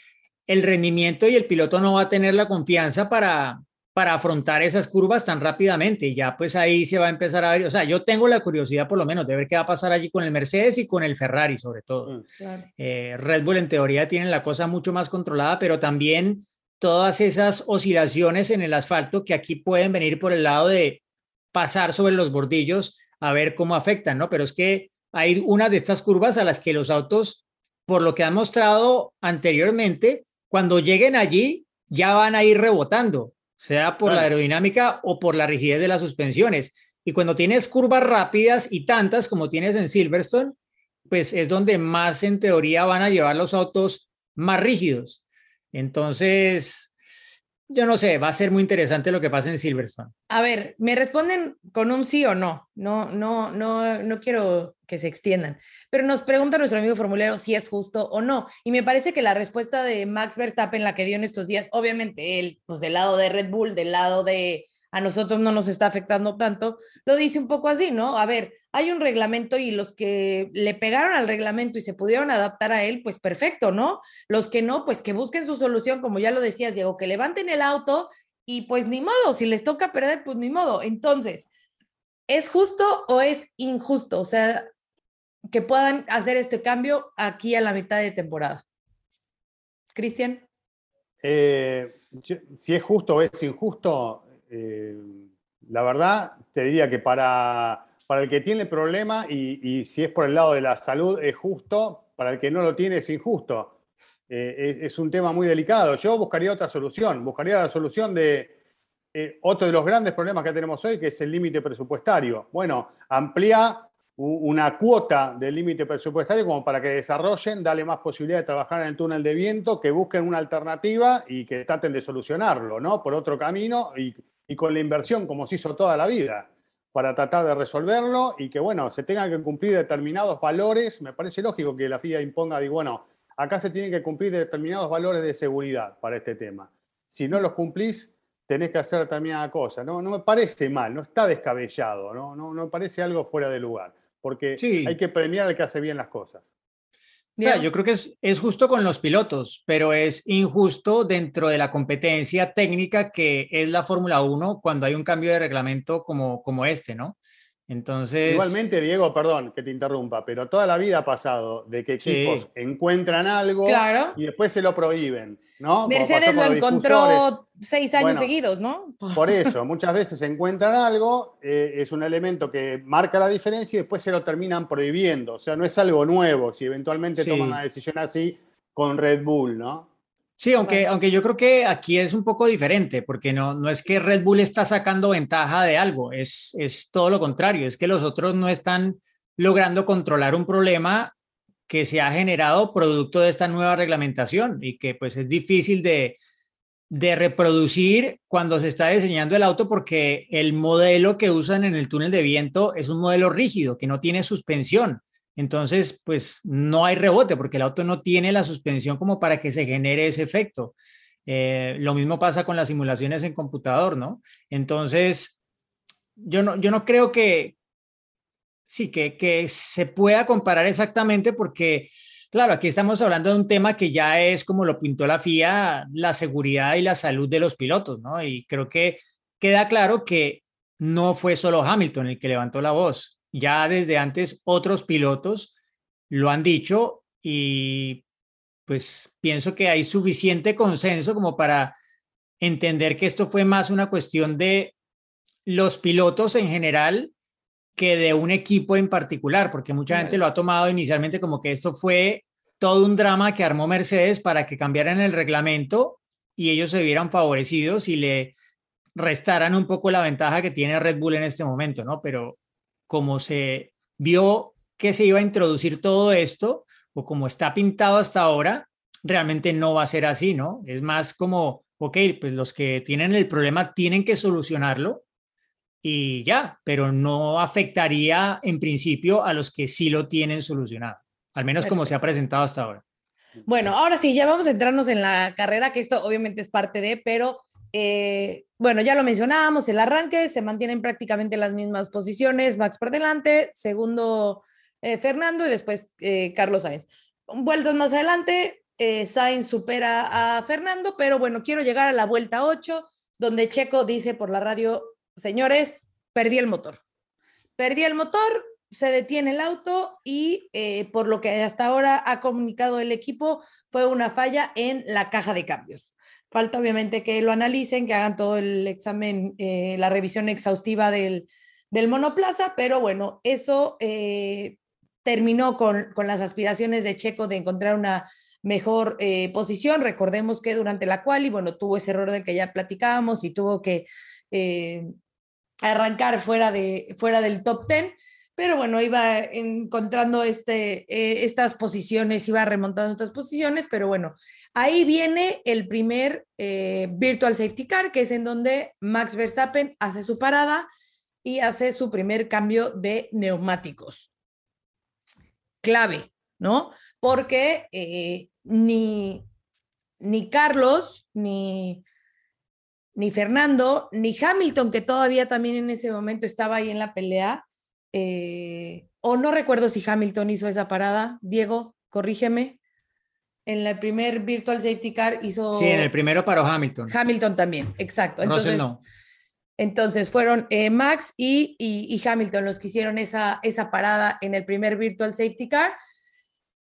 el rendimiento y el piloto no va a tener la confianza para, para afrontar esas curvas tan rápidamente. Y ya pues ahí se va a empezar a ver, o sea, yo tengo la curiosidad por lo menos de ver qué va a pasar allí con el Mercedes y con el Ferrari sobre todo. Mm. Claro. Eh, Red Bull en teoría tiene la cosa mucho más controlada, pero también todas esas oscilaciones en el asfalto que aquí pueden venir por el lado de pasar sobre los bordillos a ver cómo afectan, ¿no? Pero es que hay una de estas curvas a las que los autos, por lo que han mostrado anteriormente, cuando lleguen allí ya van a ir rebotando, sea por la aerodinámica o por la rigidez de las suspensiones. Y cuando tienes curvas rápidas y tantas como tienes en Silverstone, pues es donde más en teoría van a llevar los autos más rígidos. Entonces, yo no sé, va a ser muy interesante lo que pasa en Silverstone. A ver, me responden con un sí o no. No, no, no, no quiero que se extiendan. Pero nos pregunta nuestro amigo formulero si es justo o no. Y me parece que la respuesta de Max Verstappen, la que dio en estos días, obviamente él, pues del lado de Red Bull, del lado de a nosotros no nos está afectando tanto, lo dice un poco así, ¿no? A ver, hay un reglamento y los que le pegaron al reglamento y se pudieron adaptar a él, pues perfecto, ¿no? Los que no, pues que busquen su solución, como ya lo decías, Diego, que levanten el auto y pues ni modo, si les toca perder, pues ni modo. Entonces, ¿es justo o es injusto? O sea, que puedan hacer este cambio aquí a la mitad de temporada. Cristian. Eh, si es justo o es injusto, eh, la verdad, te diría que para, para el que tiene problema y, si es por el lado de la salud es justo, para el que no lo tiene es injusto. Eh, es, un tema muy delicado. Yo buscaría otra solución, buscaría la solución de eh, otro de los grandes problemas que tenemos hoy, que es el límite presupuestario. Bueno, amplía una cuota del límite presupuestario como para que desarrollen, dale más posibilidad de trabajar en el túnel de viento, que busquen una alternativa y que traten de solucionarlo, ¿no? Por otro camino y y con la inversión como se hizo toda la vida para tratar de resolverlo y que, bueno, se tengan que cumplir determinados valores. Me parece lógico que la FIA imponga, digo, bueno, acá se tienen que cumplir determinados valores de seguridad para este tema. Si no los cumplís, tenés que hacer determinada cosa. No, no me parece mal, no está descabellado, no, no, no me parece algo fuera de lugar, porque hay que premiar al que hace bien las cosas yo creo que es, es, justo con los pilotos, pero es injusto dentro de la competencia técnica que es la Fórmula 1 cuando hay un cambio de reglamento como, como este, ¿no? Entonces. Igualmente, Diego, perdón que te interrumpa, pero toda la vida ha pasado de que equipos encuentran algo y después se lo prohíben, ¿no? Mercedes lo encontró seis años seguidos, ¿no? Por eso, muchas veces encuentran algo, eh, es un elemento que marca la diferencia y después se lo terminan prohibiendo. O sea, no es algo nuevo si eventualmente toman una decisión así con Red Bull, ¿no? Sí, aunque, aunque yo creo que aquí es un poco diferente, porque no, no es que Red Bull está sacando ventaja de algo, es, es todo lo contrario, es que los otros no están logrando controlar un problema que se ha generado producto de esta nueva reglamentación y que pues es difícil de, de reproducir cuando se está diseñando el auto porque el modelo que usan en el túnel de viento es un modelo rígido que no tiene suspensión. Entonces, pues no hay rebote porque el auto no tiene la suspensión como para que se genere ese efecto. Eh, lo mismo pasa con las simulaciones en computador, ¿no? Entonces, yo no, yo no creo que, sí, que, que se pueda comparar exactamente porque, claro, aquí estamos hablando de un tema que ya es como lo pintó la FIA, la seguridad y la salud de los pilotos, ¿no? Y creo que queda claro que no fue solo Hamilton el que levantó la voz ya desde antes otros pilotos lo han dicho y pues pienso que hay suficiente consenso como para entender que esto fue más una cuestión de los pilotos en general que de un equipo en particular, porque mucha gente lo ha tomado inicialmente como que esto fue todo un drama que armó Mercedes para que cambiaran el reglamento y ellos se vieran favorecidos y le restaran un poco la ventaja que tiene Red Bull en este momento, ¿no? Pero como se vio que se iba a introducir todo esto, o como está pintado hasta ahora, realmente no va a ser así, ¿no? Es más como, ok, pues los que tienen el problema tienen que solucionarlo y ya, pero no afectaría en principio a los que sí lo tienen solucionado, al menos como se ha presentado hasta ahora. Bueno, ahora sí, ya vamos a entrarnos en la carrera, que esto obviamente es parte de, pero eh, bueno, ya lo mencionábamos, el arranque se mantienen prácticamente las mismas posiciones, Max por delante, segundo eh, Fernando y después eh, Carlos Sainz. Vueltas más adelante, Sainz supera a Fernando, pero bueno, quiero llegar a la vuelta 8, donde Checo dice por la radio, señores, perdí el motor. Perdí el motor, se detiene el auto y por lo que hasta ahora ha comunicado el equipo, fue una falla en la caja de cambios. Falta obviamente que lo analicen, que hagan todo el examen, eh, la revisión exhaustiva del, monoplaza, pero bueno, eso eh, terminó con, las aspiraciones de Checo de encontrar una mejor eh, posición. Recordemos que durante la cual, y bueno, tuvo ese error de que ya platicábamos y tuvo que arrancar fuera, de, fuera del top 10 pero bueno, iba encontrando este, eh, estas posiciones, iba remontando estas posiciones, pero bueno, ahí viene el primer eh, Virtual Safety Car, que es en donde Max Verstappen hace su parada y hace su primer cambio de neumáticos. Clave, ¿no? Porque eh, ni, ni Carlos, ni, ni Fernando, ni Hamilton, que todavía también en ese momento estaba ahí en la pelea, eh, o no recuerdo si Hamilton hizo esa parada. Diego, corrígeme. En el primer Virtual Safety Car hizo... Sí, en el primero paró Hamilton. Hamilton también, exacto. Entonces, no. Entonces fueron eh, Max y, y, Hamilton los que hicieron esa, esa parada en el primer Virtual Safety Car.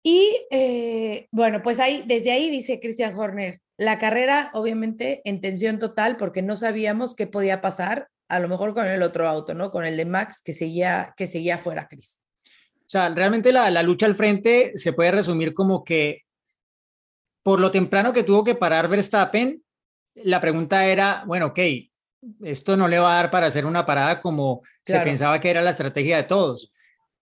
Y eh, bueno, pues ahí, desde ahí dice Christian Horner, la carrera obviamente en tensión total porque no sabíamos qué podía pasar a lo mejor con el otro auto, ¿no? Con el de Max que seguía, que seguía fuera, Chris. O sea, realmente la, la lucha al frente se puede resumir como que por lo temprano que tuvo que parar Verstappen, la pregunta era, bueno, ok, esto no le va a dar para hacer una parada como se pensaba que era la estrategia de todos.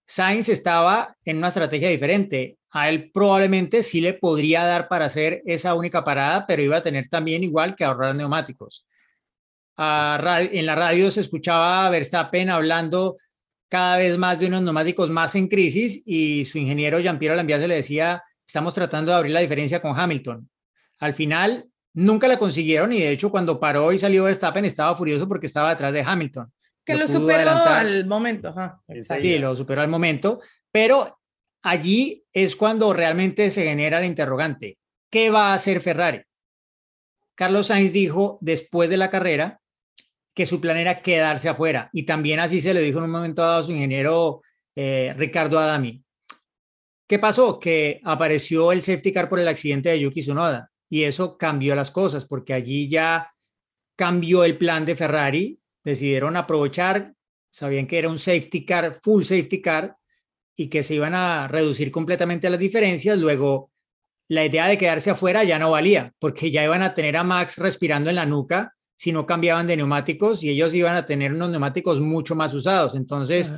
Sainz estaba en una estrategia diferente. A él probablemente sí le podría dar para hacer esa única parada, pero iba a tener también igual que ahorrar neumáticos en la radio se escuchaba a Verstappen hablando cada vez más de unos neumáticos más en crisis y su ingeniero Jean-Pierre Lambiase le decía, estamos tratando de abrir la diferencia con Hamilton. Al final nunca la consiguieron y de hecho cuando paró y salió Verstappen estaba furioso porque estaba detrás de Hamilton. Que lo, superó al momento. Sí, lo superó al momento, pero allí es cuando realmente se genera el interrogante. ¿Qué va a hacer Ferrari? Carlos Sainz dijo después de la carrera que su plan era quedarse afuera. Y también así se le dijo en un momento dado a su ingeniero eh, Ricardo Adami. ¿Qué pasó? Que apareció el safety car por el accidente de Yuki Tsunoda y eso cambió las cosas porque allí ya cambió el plan de Ferrari, decidieron aprovechar, sabían que era un safety car, full safety car y que se iban a reducir completamente las diferencias, luego la idea de quedarse afuera ya no valía porque ya iban a tener a Max respirando en la nuca si no cambiaban de neumáticos y ellos iban a tener unos neumáticos mucho más usados. Entonces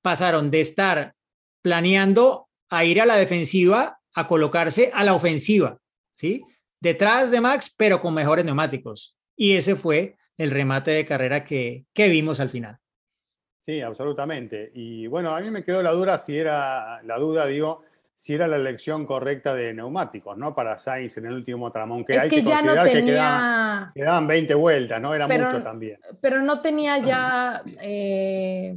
pasaron de estar planeando a ir a la defensiva a colocarse a la ofensiva, ¿sí? Detrás de Max, pero con mejores neumáticos. Y ese fue el remate de carrera que, que vimos al final. Sí, absolutamente. Y bueno, a mí me quedó la duda si era la duda, digo, si era la elección correcta de neumáticos, ¿no? Para Sainz en el último tramón. Que es hay que, ya no tenía... quedaban, 20 vueltas, ¿no? Era mucho también. Pero no tenía ya... Eh,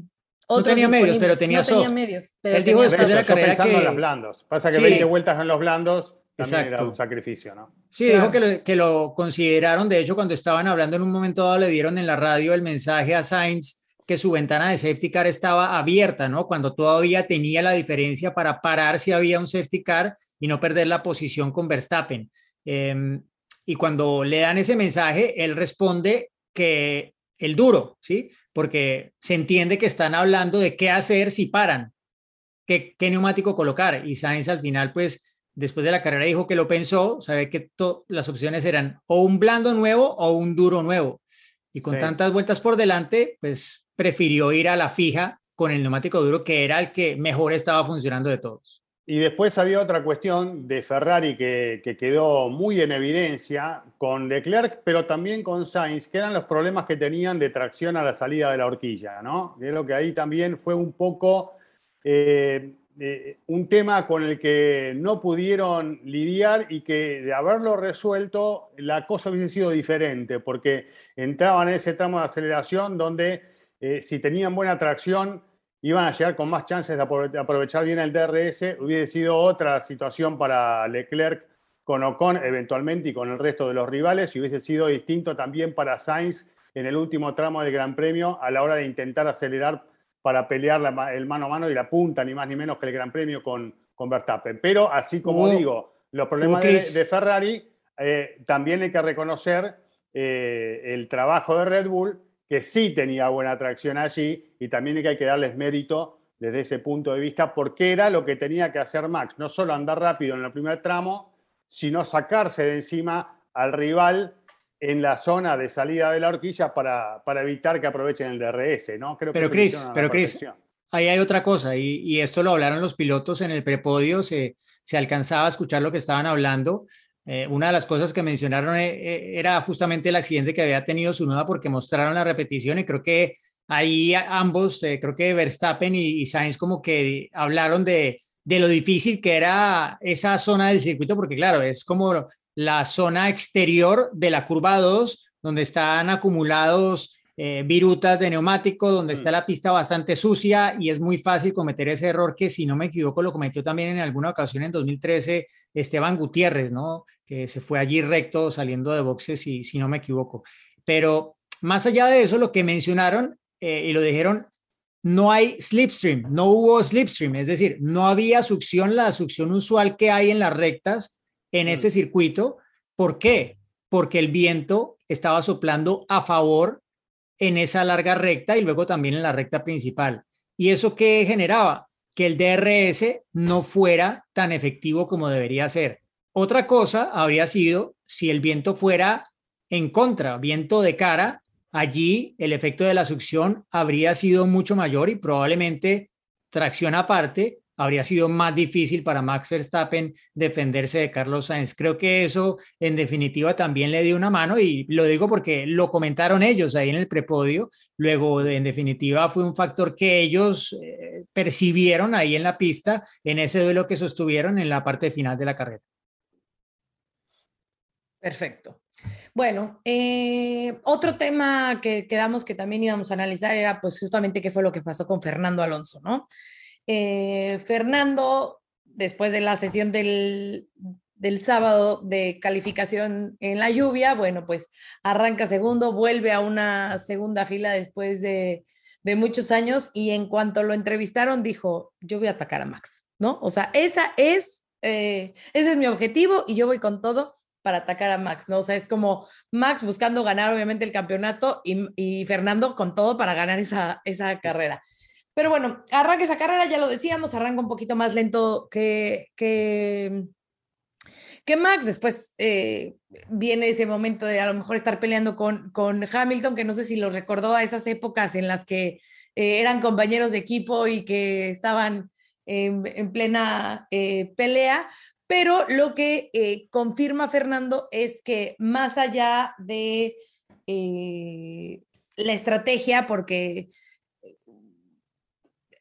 no tenía medios, pero tenía no Tenía medios, Él dijo después de la carrera pensando en los blandos. Pasa que 20 vueltas en los blandos también era un sacrificio, ¿no? Sí, dijo que lo, que lo consideraron. De hecho, cuando estaban hablando en un momento dado, le dieron en la radio el mensaje a Sainz que su ventana de safety car estaba abierta, ¿no? Cuando todavía tenía la diferencia para parar si había un safety car y no perder la posición con Verstappen. Em, y cuando le dan ese mensaje, él responde que el duro, ¿sí? Porque se entiende que están hablando de qué hacer si paran, qué, qué neumático colocar. Y Sainz al final, pues, después de la carrera dijo que lo pensó, sabe que las opciones eran o un blando nuevo o un duro nuevo. Y con tantas vueltas por delante, pues prefirió ir a la fija con el neumático duro, que era el que mejor estaba funcionando de todos. Y después había otra cuestión de Ferrari que, quedó muy en evidencia con Leclerc, pero también con Sainz, que eran los problemas que tenían de tracción a la salida de la horquilla, ¿no? Creo que ahí también fue un poco eh, eh, un tema con el que no pudieron lidiar y que de haberlo resuelto la cosa hubiese sido diferente, porque entraban en ese tramo de aceleración donde eh, si tenían buena tracción, iban a llegar con más chances de aprovechar bien el DRS. Hubiese sido otra situación para Leclerc con Ocon eventualmente y con el resto de los rivales y hubiese sido distinto también para Sainz en el último tramo del Gran Premio a la hora de intentar acelerar para pelear el mano a mano y la punta, ni más ni menos que el Gran Premio con, con Verstappen. Pero así como digo, los problemas de, Ferrari, eh, también hay que reconocer eh, el trabajo de Red Bull que sí tenía buena atracción allí y también hay que darles mérito desde ese punto de vista porque era lo que tenía que hacer Max, no solo andar rápido en el primer tramo, sino sacarse de encima al rival en la zona de salida de la horquilla para, para evitar que aprovechen el DRS, ¿no? Creo pero Chris, pero Chris, ahí hay otra cosa, y, y, esto lo hablaron los pilotos en el prepodio, se, se alcanzaba a escuchar lo que estaban hablando. Eh, una de las cosas que mencionaron eh, eh, era justamente el accidente que había tenido su nuda porque mostraron la repetición y creo que ahí ambos, creo que Verstappen y, y, Sainz como que hablaron de, de lo difícil que era esa zona del circuito, porque claro, es como la zona exterior de la curva 2, donde están acumulados eh, virutas de neumático, donde está mm. la pista bastante sucia y es muy fácil cometer ese error que, si no me equivoco, lo cometió también en alguna ocasión en 2013 Esteban Gutiérrez, ¿no? Que se fue allí recto saliendo de boxes, y, si no me equivoco. Pero más allá de eso, lo que mencionaron eh, y lo dijeron, no hay slipstream, no hubo slipstream, es decir, no había succión, la succión usual que hay en las rectas en este mm. circuito. ¿Por qué? Porque el viento estaba soplando a favor en esa larga recta y luego también en la recta principal. ¿Y eso qué generaba? Que el DRS no fuera tan efectivo como debería ser. Otra cosa habría sido si el viento fuera en contra, viento de cara, allí el efecto de la succión habría sido mucho mayor y probablemente tracción aparte habría sido más difícil para Max Verstappen defenderse de Carlos Sainz. Creo que eso en definitiva también le dio una mano y lo digo porque lo comentaron ellos ahí en el prepodio. Luego, en definitiva, fue un factor que ellos eh, percibieron ahí en la pista en ese duelo que sostuvieron en la parte final de la carrera. Perfecto. Bueno, eh, otro tema que quedamos que también íbamos a analizar era pues justamente qué fue lo que pasó con Fernando Alonso, ¿no? Eh, Fernando, después de la sesión del, sábado de calificación en la lluvia, bueno, pues arranca segundo, vuelve a una segunda fila después de, muchos años y en cuanto lo entrevistaron dijo, yo voy a atacar a Max, ¿no? O sea, esa es, eh, ese es mi objetivo y yo voy con todo para atacar a Max, ¿no? O sea, es como Max buscando ganar obviamente el campeonato y, y Fernando con todo para ganar esa, esa carrera. Pero bueno, arranca esa carrera, ya lo decíamos, arranca un poquito más lento que, que, que Max. Después eh, viene ese momento de a lo mejor estar peleando con, con Hamilton, que no sé si lo recordó a esas épocas en las que eh, eran compañeros de equipo y que estaban en, plena eh, pelea. Pero lo que confirma Fernando es que más allá de la estrategia, porque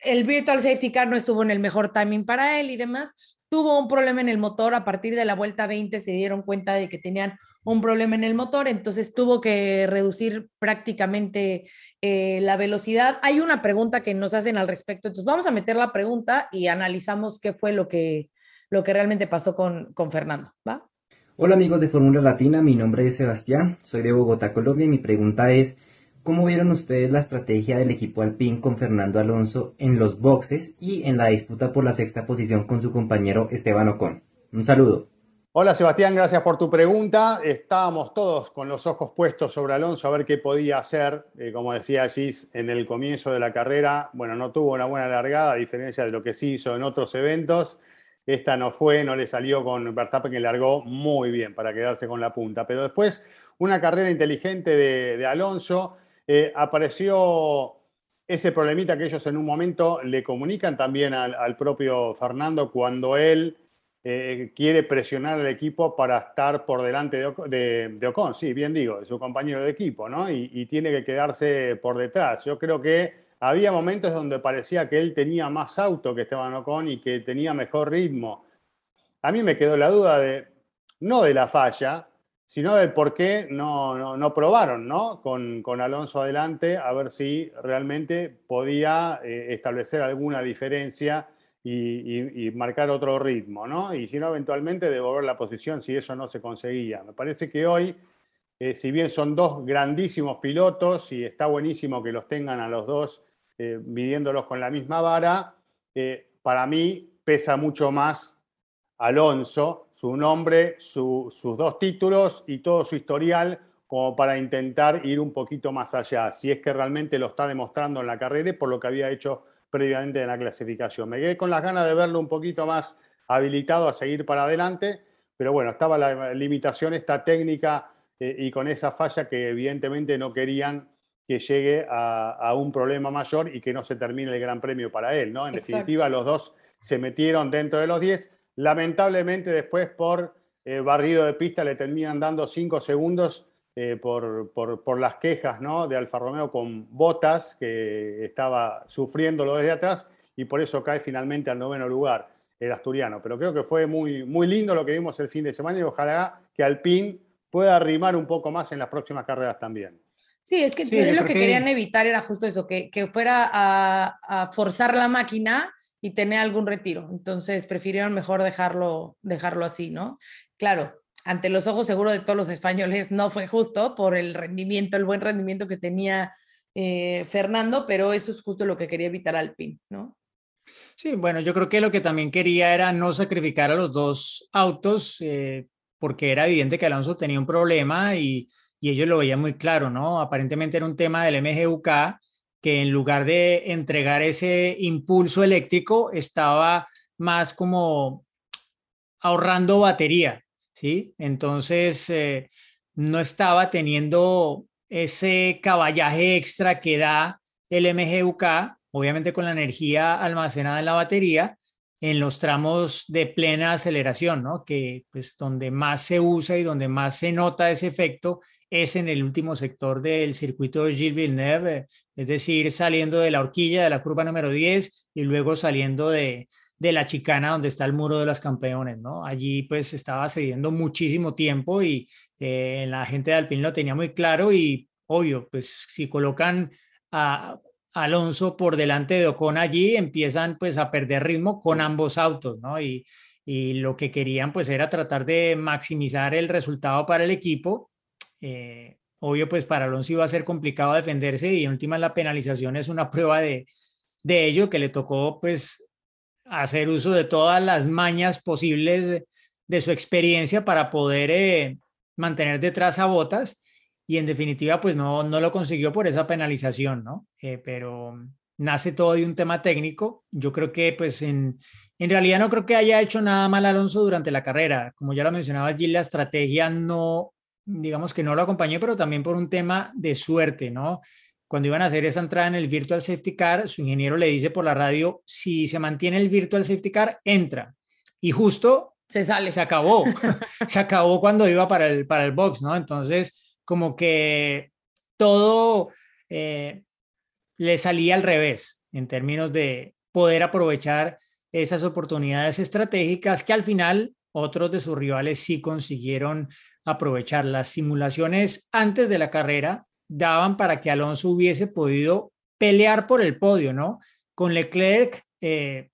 el Virtual Safety Car no estuvo en el mejor timing para él y demás. Tuvo un problema en el motor, a partir de la vuelta 20 se dieron cuenta de que tenían un problema en el motor, entonces tuvo que reducir prácticamente eh, la velocidad. Hay una pregunta que nos hacen al respecto, entonces vamos a meter la pregunta y analizamos qué fue lo que, lo que realmente pasó con, con Fernando, ¿va? Hola amigos de Fórmula Latina, mi nombre es Sebastián, soy de Bogotá, Colombia y mi pregunta es... ¿Cómo vieron ustedes la estrategia del equipo Alpine con Fernando Alonso en los boxes y en la disputa por la sexta posición con su compañero Esteban Ocon? Un saludo. Hola Sebastián, gracias por tu pregunta. Estábamos todos con los ojos puestos sobre Alonso a ver qué podía hacer. Eh, como decía Gis, en el comienzo de la carrera, bueno, no tuvo una buena largada, a diferencia de lo que sí hizo en otros eventos. Esta no fue, no le salió con Verstappen, que largó muy bien para quedarse con la punta. Pero después, una carrera inteligente de, de Alonso eh, apareció ese problemita que ellos en un momento le comunican también al, propio Fernando cuando él eh, quiere presionar al equipo para estar por delante de, Ocon, sí, bien digo, de su compañero de equipo, ¿no? Y, tiene que quedarse por detrás. Yo creo que había momentos donde parecía que él tenía más auto que Esteban Ocon y que tenía mejor ritmo. A mí me quedó la duda de, no de la falla, sino del por qué no, no, probaron ¿no? Con, con, Alonso adelante a ver si realmente podía eh, establecer alguna diferencia y, marcar otro ritmo, ¿no? Y si no, eventualmente devolver la posición si eso no se conseguía. Me parece que hoy, eh, si bien son dos grandísimos pilotos y está buenísimo que los tengan a los dos eh, midiéndolos con la misma vara, para mí pesa mucho más Alonso, su nombre, sus dos títulos y todo su historial como para intentar ir un poquito más allá, si es que realmente lo está demostrando en la carrera y por lo que había hecho previamente en la clasificación. Me quedé con las ganas de verlo un poquito más habilitado a seguir para adelante, pero bueno, estaba la limitación esta técnica eh, y con esa falla que evidentemente no querían que llegue a, a un problema mayor y que no se termine el Gran Premio para él, ¿no? En Exacto. definitiva, los dos se metieron dentro de los 10. Lamentablemente, después por eh, barrido de pista le terminan dando 5 segundos eh, por, por- por las quejas ¿no? de Alfa Romeo con Botas, que estaba sufriéndolo desde atrás, y por eso cae finalmente al noveno lugar el asturiano. Pero creo que fue muy, muy lindo lo que vimos el fin de semana y ojalá que Alpine pueda arrimar un poco más en las próximas carreras también. Sí, es que Sí, lo que que- querían evitar era justo eso, que, que fuera a, a forzar la máquina y tener algún retiro. Entonces prefirieron mejor dejarlo, dejarlo así, ¿no? Claro, ante los ojos seguro de todos los españoles no fue justo por el rendimiento, el buen rendimiento que tenía eh, Fernando, pero eso es justo lo que quería evitar Alpine, ¿no? Sí, bueno, yo creo que lo que también quería era no sacrificar a los dos autos, eh, porque era evidente que Alonso tenía un problema y, y ellos lo veían muy claro, ¿no? Aparentemente era un tema del MGUK que en lugar de entregar ese impulso eléctrico estaba más como ahorrando batería, ¿sí? Entonces eh, no estaba teniendo ese caballaje extra que da el MGUK, obviamente con la energía almacenada en la batería, en los tramos de plena aceleración, ¿no? Que pues donde más se usa y donde más se nota ese efecto es en el último sector del circuito de Gilles Villeneuve, eh, es decir, saliendo de la horquilla de la curva número 10 y luego saliendo de, de la chicana donde está el muro de los campeones, ¿no? Allí pues estaba cediendo muchísimo tiempo y eh, la gente de Alpine lo tenía muy claro y obvio, pues si colocan a Alonso por delante de Ocon allí, empiezan pues a perder ritmo con ambos autos, ¿no? Y, y lo que querían pues era tratar de maximizar el resultado para el equipo. Eh, obvio pues para Alonso iba a ser complicado defenderse y en última la penalización es una prueba de, de ello que le tocó pues hacer uso de todas las mañas posibles de, su experiencia para poder eh, mantener detrás a Botas y en definitiva pues no, no lo consiguió por esa penalización, ¿no? Eh, pero nace todo de un tema técnico. Yo creo que pues en, en realidad no creo que haya hecho nada mal Alonso durante la carrera. Como ya lo mencionaba allí, la estrategia no, digamos que no lo acompañó, pero también por un tema de suerte, ¿no? Cuando iban a hacer esa entrada en el Virtual Safety Car, su ingeniero le dice por la radio, si se mantiene el Virtual Safety Car, entra. Y justo Se sale. se acabó, se acabó cuando iba para el, para el box, ¿no? Entonces, como que todo eh, le salía al revés en términos de poder aprovechar esas oportunidades estratégicas que al final otros de sus rivales sí consiguieron aprovechar. Las simulaciones antes de la carrera daban para que Alonso hubiese podido pelear por el podio, ¿no? Con Leclerc eh,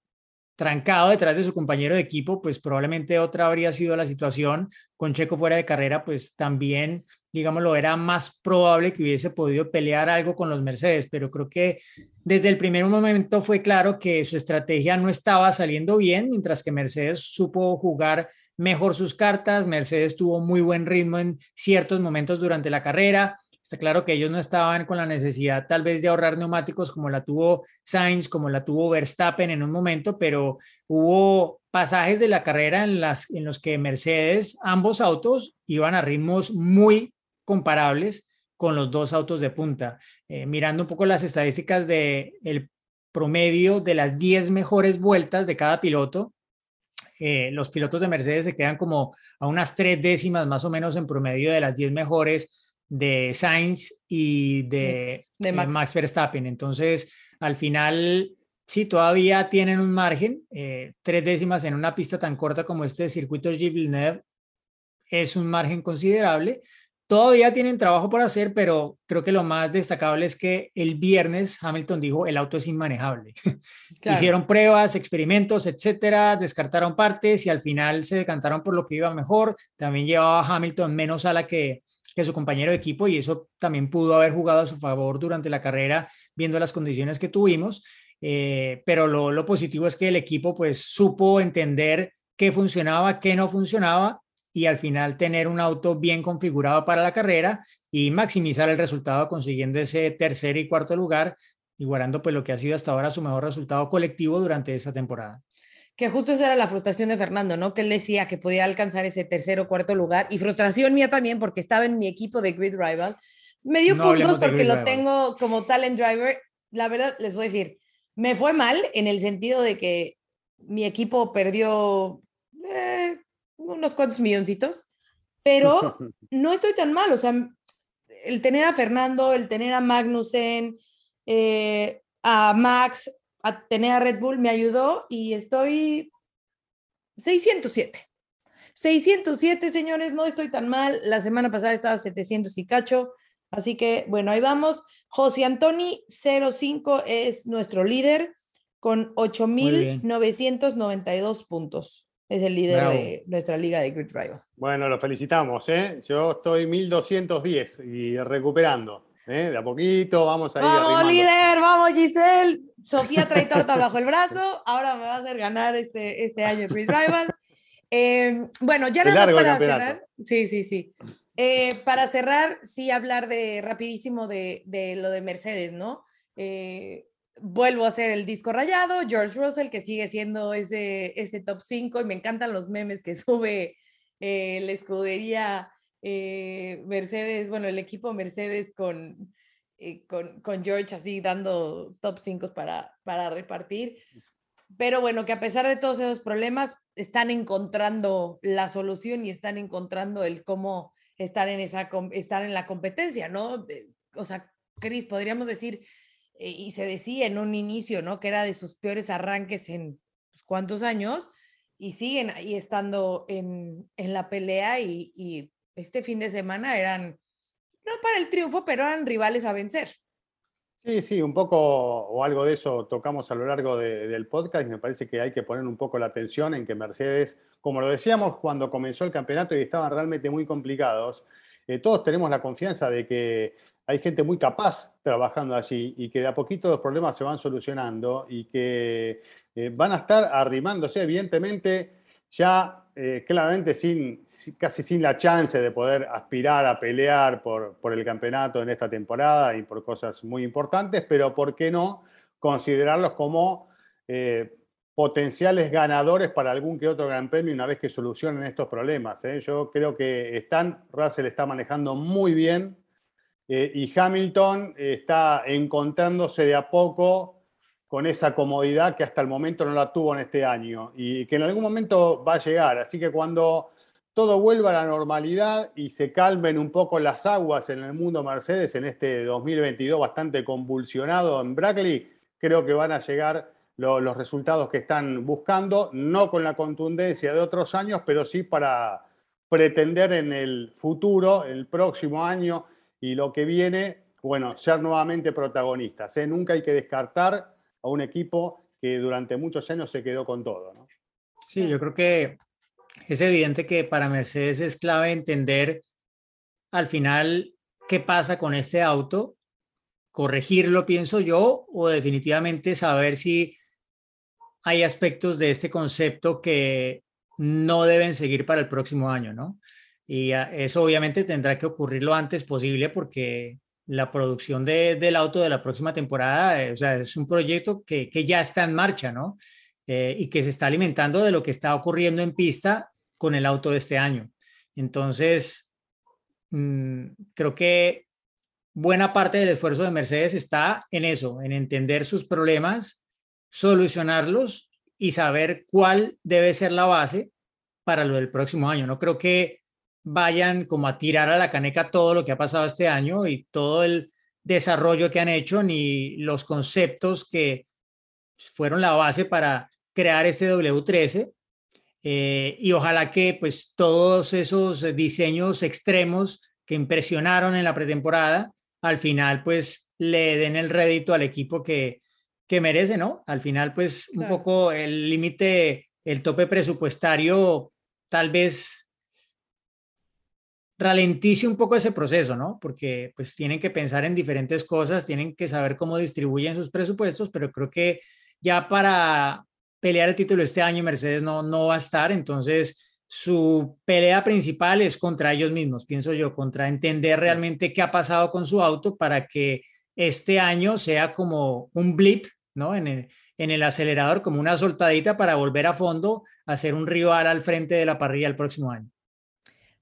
trancado detrás de su compañero de equipo, pues probablemente otra habría sido la situación. Con Checo fuera de carrera, pues también, digámoslo, era más probable que hubiese podido pelear algo con los Mercedes, pero creo que desde el primer momento fue claro que su estrategia no estaba saliendo bien, mientras que Mercedes supo jugar mejor sus cartas, Mercedes tuvo muy buen ritmo en ciertos momentos durante la carrera, Está claro que ellos no estaban con la necesidad tal vez de ahorrar neumáticos como la tuvo Sainz, como la tuvo Verstappen en un momento, pero hubo pasajes de la carrera en, las, en los que Mercedes, ambos autos, iban a ritmos muy comparables con los dos autos de punta. Eh, mirando un poco las estadísticas del el promedio de las 10 mejores vueltas de cada piloto, eh, los pilotos de Mercedes se quedan como a unas tres décimas más o menos en promedio de las 10 mejores de Sainz y de, de Max. eh, Max. Verstappen. Entonces, al final, sí, todavía tienen un margen. Eh, tres décimas en una pista tan corta como este circuito Gilles Villeneuve es un margen considerable. Todavía tienen trabajo por hacer, pero creo que lo más destacable es que el viernes Hamilton dijo el auto es inmanejable. Claro. Hicieron pruebas, experimentos, etcétera, descartaron partes y al final se decantaron por lo que iba mejor. También llevaba Hamilton menos ala que, que su compañero de equipo y eso también pudo haber jugado a su favor durante la carrera viendo las condiciones que tuvimos. Eh, pero lo, positivo es que el equipo pues supo entender qué funcionaba, qué no funcionaba y al final tener un auto bien configurado para la carrera y maximizar el resultado consiguiendo ese tercer y cuarto lugar, igualando pues lo que ha sido hasta ahora su mejor resultado colectivo durante esta temporada que justo esa era la frustración de Fernando, ¿no? Que él decía que podía alcanzar ese tercer o cuarto lugar y frustración mía también porque estaba en mi equipo de Grid Rival. Me dio No puntos porque lo Rival. tengo como talent driver. La verdad, les voy a decir, me fue mal en el sentido de que mi equipo perdió eh, unos cuantos milloncitos, pero no estoy tan mal. O sea, el tener a Fernando, el tener a Magnussen, eh, a Max, a tener a Red Bull me ayudó y estoy 607. 607, señores, no estoy tan mal. La semana pasada estaba 700 y cacho. Así que, bueno, ahí vamos. José Antoni 05 es nuestro líder con bien. 8.992 puntos. Es el líder Bravo. de nuestra liga de Grid Rival. Bueno, lo felicitamos, ¿eh? Yo estoy 1210 y recuperando, ¿eh? De a poquito, vamos ahí Vamos, arrimando. líder, vamos, Giselle. Sofía trae torta bajo el brazo. Ahora me va a hacer ganar este, este año Grid Rival. Eh, bueno, ya nada más el para cerrar. Sí, sí, sí. Eh, para cerrar, sí hablar de rapidísimo de, de lo de Mercedes, ¿no? Eh, vuelvo a hacer el disco rayado, George Russell, que sigue siendo ese, ese top 5 y me encantan los memes que sube eh, la escudería Mercedes, bueno, el equipo Mercedes con, eh, con, con George así dando top 5 para, para repartir. Pero bueno, que a pesar de todos esos problemas, están encontrando la solución y están encontrando el cómo estar en, esa, estar en la competencia, ¿no? O sea, Cris, podríamos decir, eh, y se decía en un inicio, ¿no? Que era de sus peores arranques en pues, cuántos años, y siguen ahí estando en, en la pelea y, y este fin de semana eran, no para el triunfo, pero eran rivales a vencer. Sí, sí, un poco o algo de eso tocamos a lo largo de- del podcast y me parece que hay que poner un poco la atención en que Mercedes, como lo decíamos cuando comenzó el campeonato y estaban realmente muy complicados, eh, todos tenemos la confianza de que hay gente muy capaz trabajando allí y que de a poquito los problemas se van solucionando y que eh, van a estar arrimándose, evidentemente, ya eh, claramente sin, si- casi sin la chance de poder aspirar a pelear por, el campeonato en esta temporada y por cosas muy importantes, pero ¿por qué no considerarlos como eh, potenciales ganadores para algún que otro gran premio una vez que solucionen estos problemas? eh? Yo creo que están, Russell está manejando muy bien y Hamilton está encontrándose de a poco con esa comodidad que hasta el momento no la tuvo en este año y que en algún momento va a llegar. Así que cuando todo vuelva a la normalidad y se calmen un poco las aguas en el mundo Mercedes en este 2022 bastante convulsionado en Brackley, creo que van a llegar lo- los resultados que están buscando, no con la contundencia de otros años, pero sí para pretender en el futuro, el próximo año y lo que viene, bueno, ser nuevamente protagonistas. ¿eh? Nunca hay que descartar a un equipo que durante muchos años se quedó con todo. Sí, yo creo que es evidente que para Mercedes es clave entender al final qué pasa con este auto, corregirlo, pienso yo, o definitivamente saber si hay aspectos de este concepto que no deben seguir para el próximo año, ¿no? Y ah, eso obviamente tendrá que ocurrir lo antes posible porque la producción de- del auto de la próxima temporada, eh, o sea, es un proyecto que, que ya está en marcha, ¿no? Eh, y que se está alimentando de lo que está ocurriendo en pista con el auto de este año. Entonces, mm, creo que buena parte del esfuerzo de Mercedes está en eso, en entender sus problemas, solucionarlos y saber cuál debe ser la base para lo del próximo año. No creo que vayan como a tirar a la caneca todo lo que ha pasado este año y todo el desarrollo que han hecho, ni los conceptos que fueron la base para crear este W13. Eh, y ojalá que pues todos esos diseños extremos que impresionaron en la pretemporada, al final pues le den el rédito al equipo que, que merece, ¿no? Al final pues un poco el límite, el tope presupuestario tal vez ralentice un poco ese proceso, ¿no? Porque pues tienen que pensar en diferentes cosas, tienen que saber cómo distribuyen sus presupuestos, pero creo que ya para pelear el título este año Mercedes no, no va a estar, entonces su pelea principal es contra ellos mismos, pienso yo, contra entender realmente qué ha pasado con su auto para que este año sea como un blip, ¿no? En el, en el acelerador, como una soltadita para volver a fondo a ser un rival al frente de la parrilla el próximo año.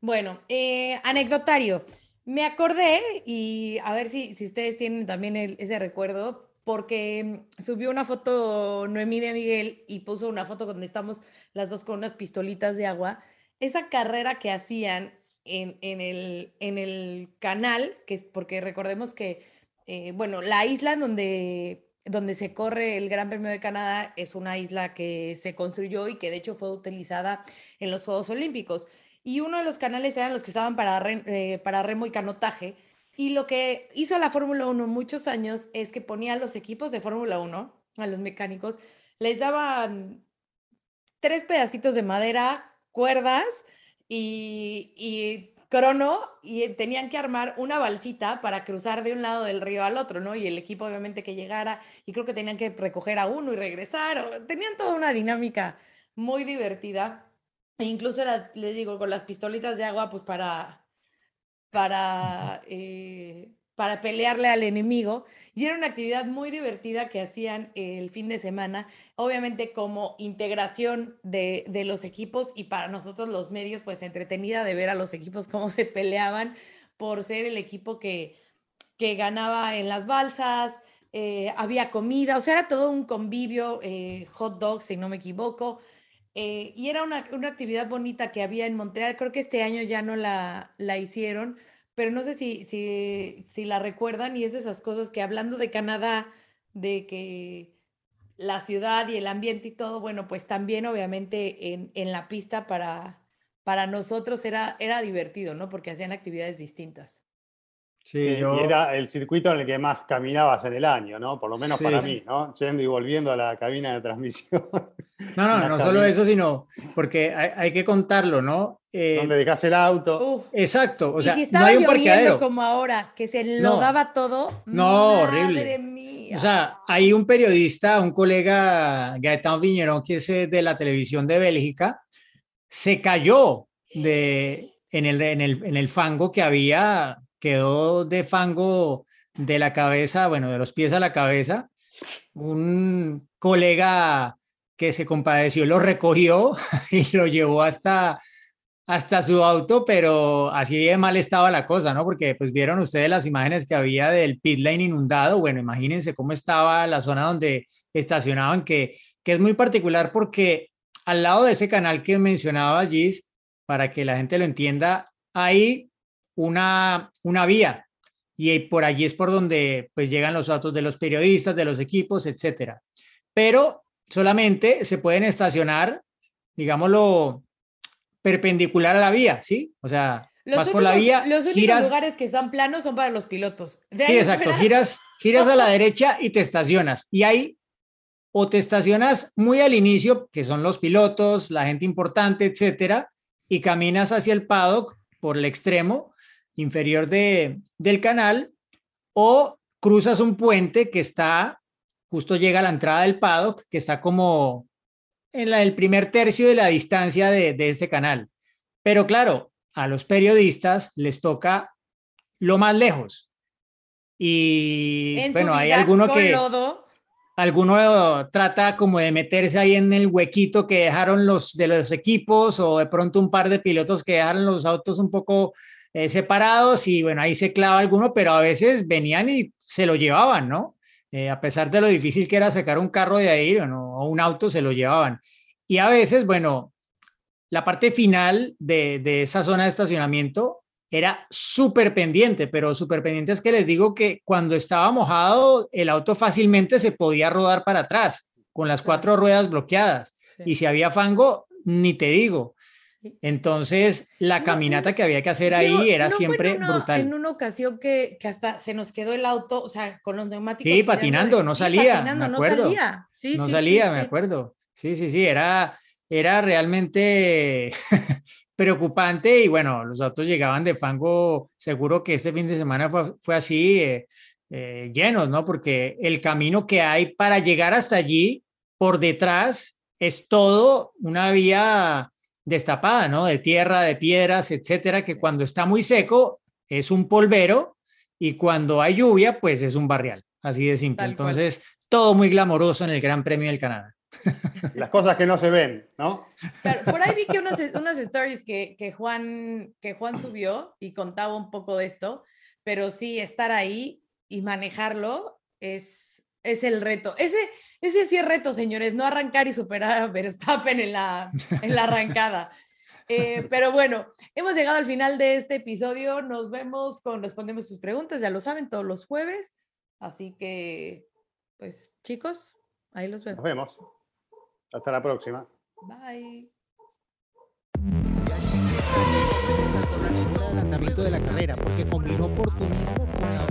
Bueno, eh, anecdotario. Me acordé y a ver si, si ustedes tienen también ese recuerdo, porque mm, subió una foto Noemí de Miguel y puso una foto donde estamos las dos con unas pistolitas de agua. Esa carrera que hacían en, en el, en el canal, que porque recordemos que, eh, bueno, la isla donde, donde se corre el Gran Premio de Canadá es una isla que se construyó y que de hecho fue utilizada en los Juegos Olímpicos. Y uno de los canales eran los que usaban para, eh, para remo y canotaje. Y lo que hizo la Fórmula 1 muchos años es que ponía a los equipos de Fórmula 1, a los mecánicos, les daban tres pedacitos de madera, cuerdas y, y crono, y tenían que armar una balsita para cruzar de un lado del río al otro, ¿no? Y el equipo obviamente que llegara, y creo que tenían que recoger a uno y regresar, tenían toda una dinámica muy divertida. E incluso era, les digo, con las pistolitas de agua, pues para, para, eh, para pelearle al enemigo. Y era una actividad muy divertida que hacían el fin de semana, obviamente como integración de, de los equipos y para nosotros los medios, pues entretenida de ver a los equipos cómo se peleaban por ser el equipo que, que ganaba en las balsas. eh, había comida, o sea, era todo un convivio, eh, hot dogs, si no me equivoco. Eh, y era una, una actividad bonita que había en Montreal. Creo que este año ya no la, la hicieron, pero no sé si, si, si la recuerdan. Y es de esas cosas que hablando de Canadá, de que la ciudad y el ambiente y todo, bueno, pues también obviamente en, en la pista para, para nosotros era, era divertido, ¿no? Porque hacían actividades distintas. Sí, Sí, yo- Y era el circuito en el que más caminabas en el año, ¿no? Por lo menos para Sí. mí, ¿no? Yendo y volviendo a la cabina de transmisión, No, no, no solo cabina. eso, sino porque hay, hay que contarlo, ¿no? Eh, donde dejas el auto. Uf. exacto, o sea, y si no estaba hay un lloviendo parqueadero. como ahora, que se No. lo daba todo, No, horrible. madre mía. O sea, hay un periodista, un colega, Gaetano Viñerón, que es eh, de la televisión de Bélgica, se cayó de, en, el, en, el, en el fango que había, quedó de fango de la cabeza, bueno, de los pies a la cabeza. Un colega que se compadeció lo recogió y lo llevó hasta, hasta su auto, pero así de mal estaba la cosa, ¿no? Porque pues vieron ustedes las imágenes que había del pit lane inundado. Bueno, imagínense cómo estaba la zona donde estacionaban, que, que es muy particular porque al lado de ese canal que mencionaba Gis, para que la gente lo entienda, hay una, una vía y por allí es por donde pues llegan los autos de los periodistas, de los equipos, etcétera. Pero solamente se pueden estacionar, digámoslo, perpendicular a la vía, ¿sí? O sea, Los vas por la únicos- vía, los únicos giras, lugares que están planos son para los pilotos. De sí, exacto, fuera, giras, giras a la derecha y te estacionas. Y ahí o te estacionas muy al inicio, que son los pilotos, la gente importante, etcétera, y caminas hacia el paddock por el extremo inferior de, del canal, o cruzas un puente que está, justo llega a la entrada del paddock, que está como en la, el primer tercio de la distancia de, de este canal. Pero claro, a los periodistas les toca lo más lejos. Y en bueno, hay alguno que lodo. alguno trata como de meterse ahí en el huequito que dejaron los de los equipos o de pronto un par de pilotos que dejaron los autos un poco eh, separados y bueno, ahí se clava alguno, pero a veces venían y se lo llevaban, ¿no? Eh, a pesar de lo difícil que era sacar un carro de ahí o, no, o un auto, se lo llevaban. Y a veces, bueno, la parte final de, de esa zona de estacionamiento era súper pendiente, pero súper pendiente es que les digo que cuando estaba mojado, el auto fácilmente se podía rodar para atrás con las cuatro ruedas bloqueadas. Y si había fango, ni te digo. Entonces, la caminata que había que hacer ahí era ¿no fue en siempre una- brutal. En una ocasión que, que hasta se nos quedó el auto, o sea, con los neumáticos. Sí, patinando, no salía, patinando, me no salía. Sí, no sí, salía, sí, me acuerdo. Sí, sí, sí, era, era realmente preocupante y bueno, los autos llegaban de fango, seguro que este fin de semana fue, fue así, eh, eh, llenos, ¿no? Porque el camino que hay para llegar hasta allí, por detrás, es todo una vía destapada, ¿no? De tierra, de piedras, etcétera, que cuando está muy seco es un polvero y cuando hay lluvia, pues es un barrial, así de simple. Tal cual. Entonces, todo muy glamoroso en el Gran Premio del Canadá. Las cosas que no se ven, ¿no? Claro, por ahí vi que unas, unas stories que, que, Juan, que Juan subió y contaba un poco de esto, pero sí, estar ahí y manejarlo es, es el reto. Ese, ese sí es reto, señores, no arrancar y superar a Verstappen en la, en la arrancada. Eh, pero bueno, hemos llegado al final de este episodio. Nos vemos con Respondemos sus preguntas, ya lo saben, todos los jueves. Así que, pues, chicos, ahí los vemos. Nos vemos. Hasta la próxima. Bye. saltó la línea de adelantamiento de la carrera porque combinó oportunismo con la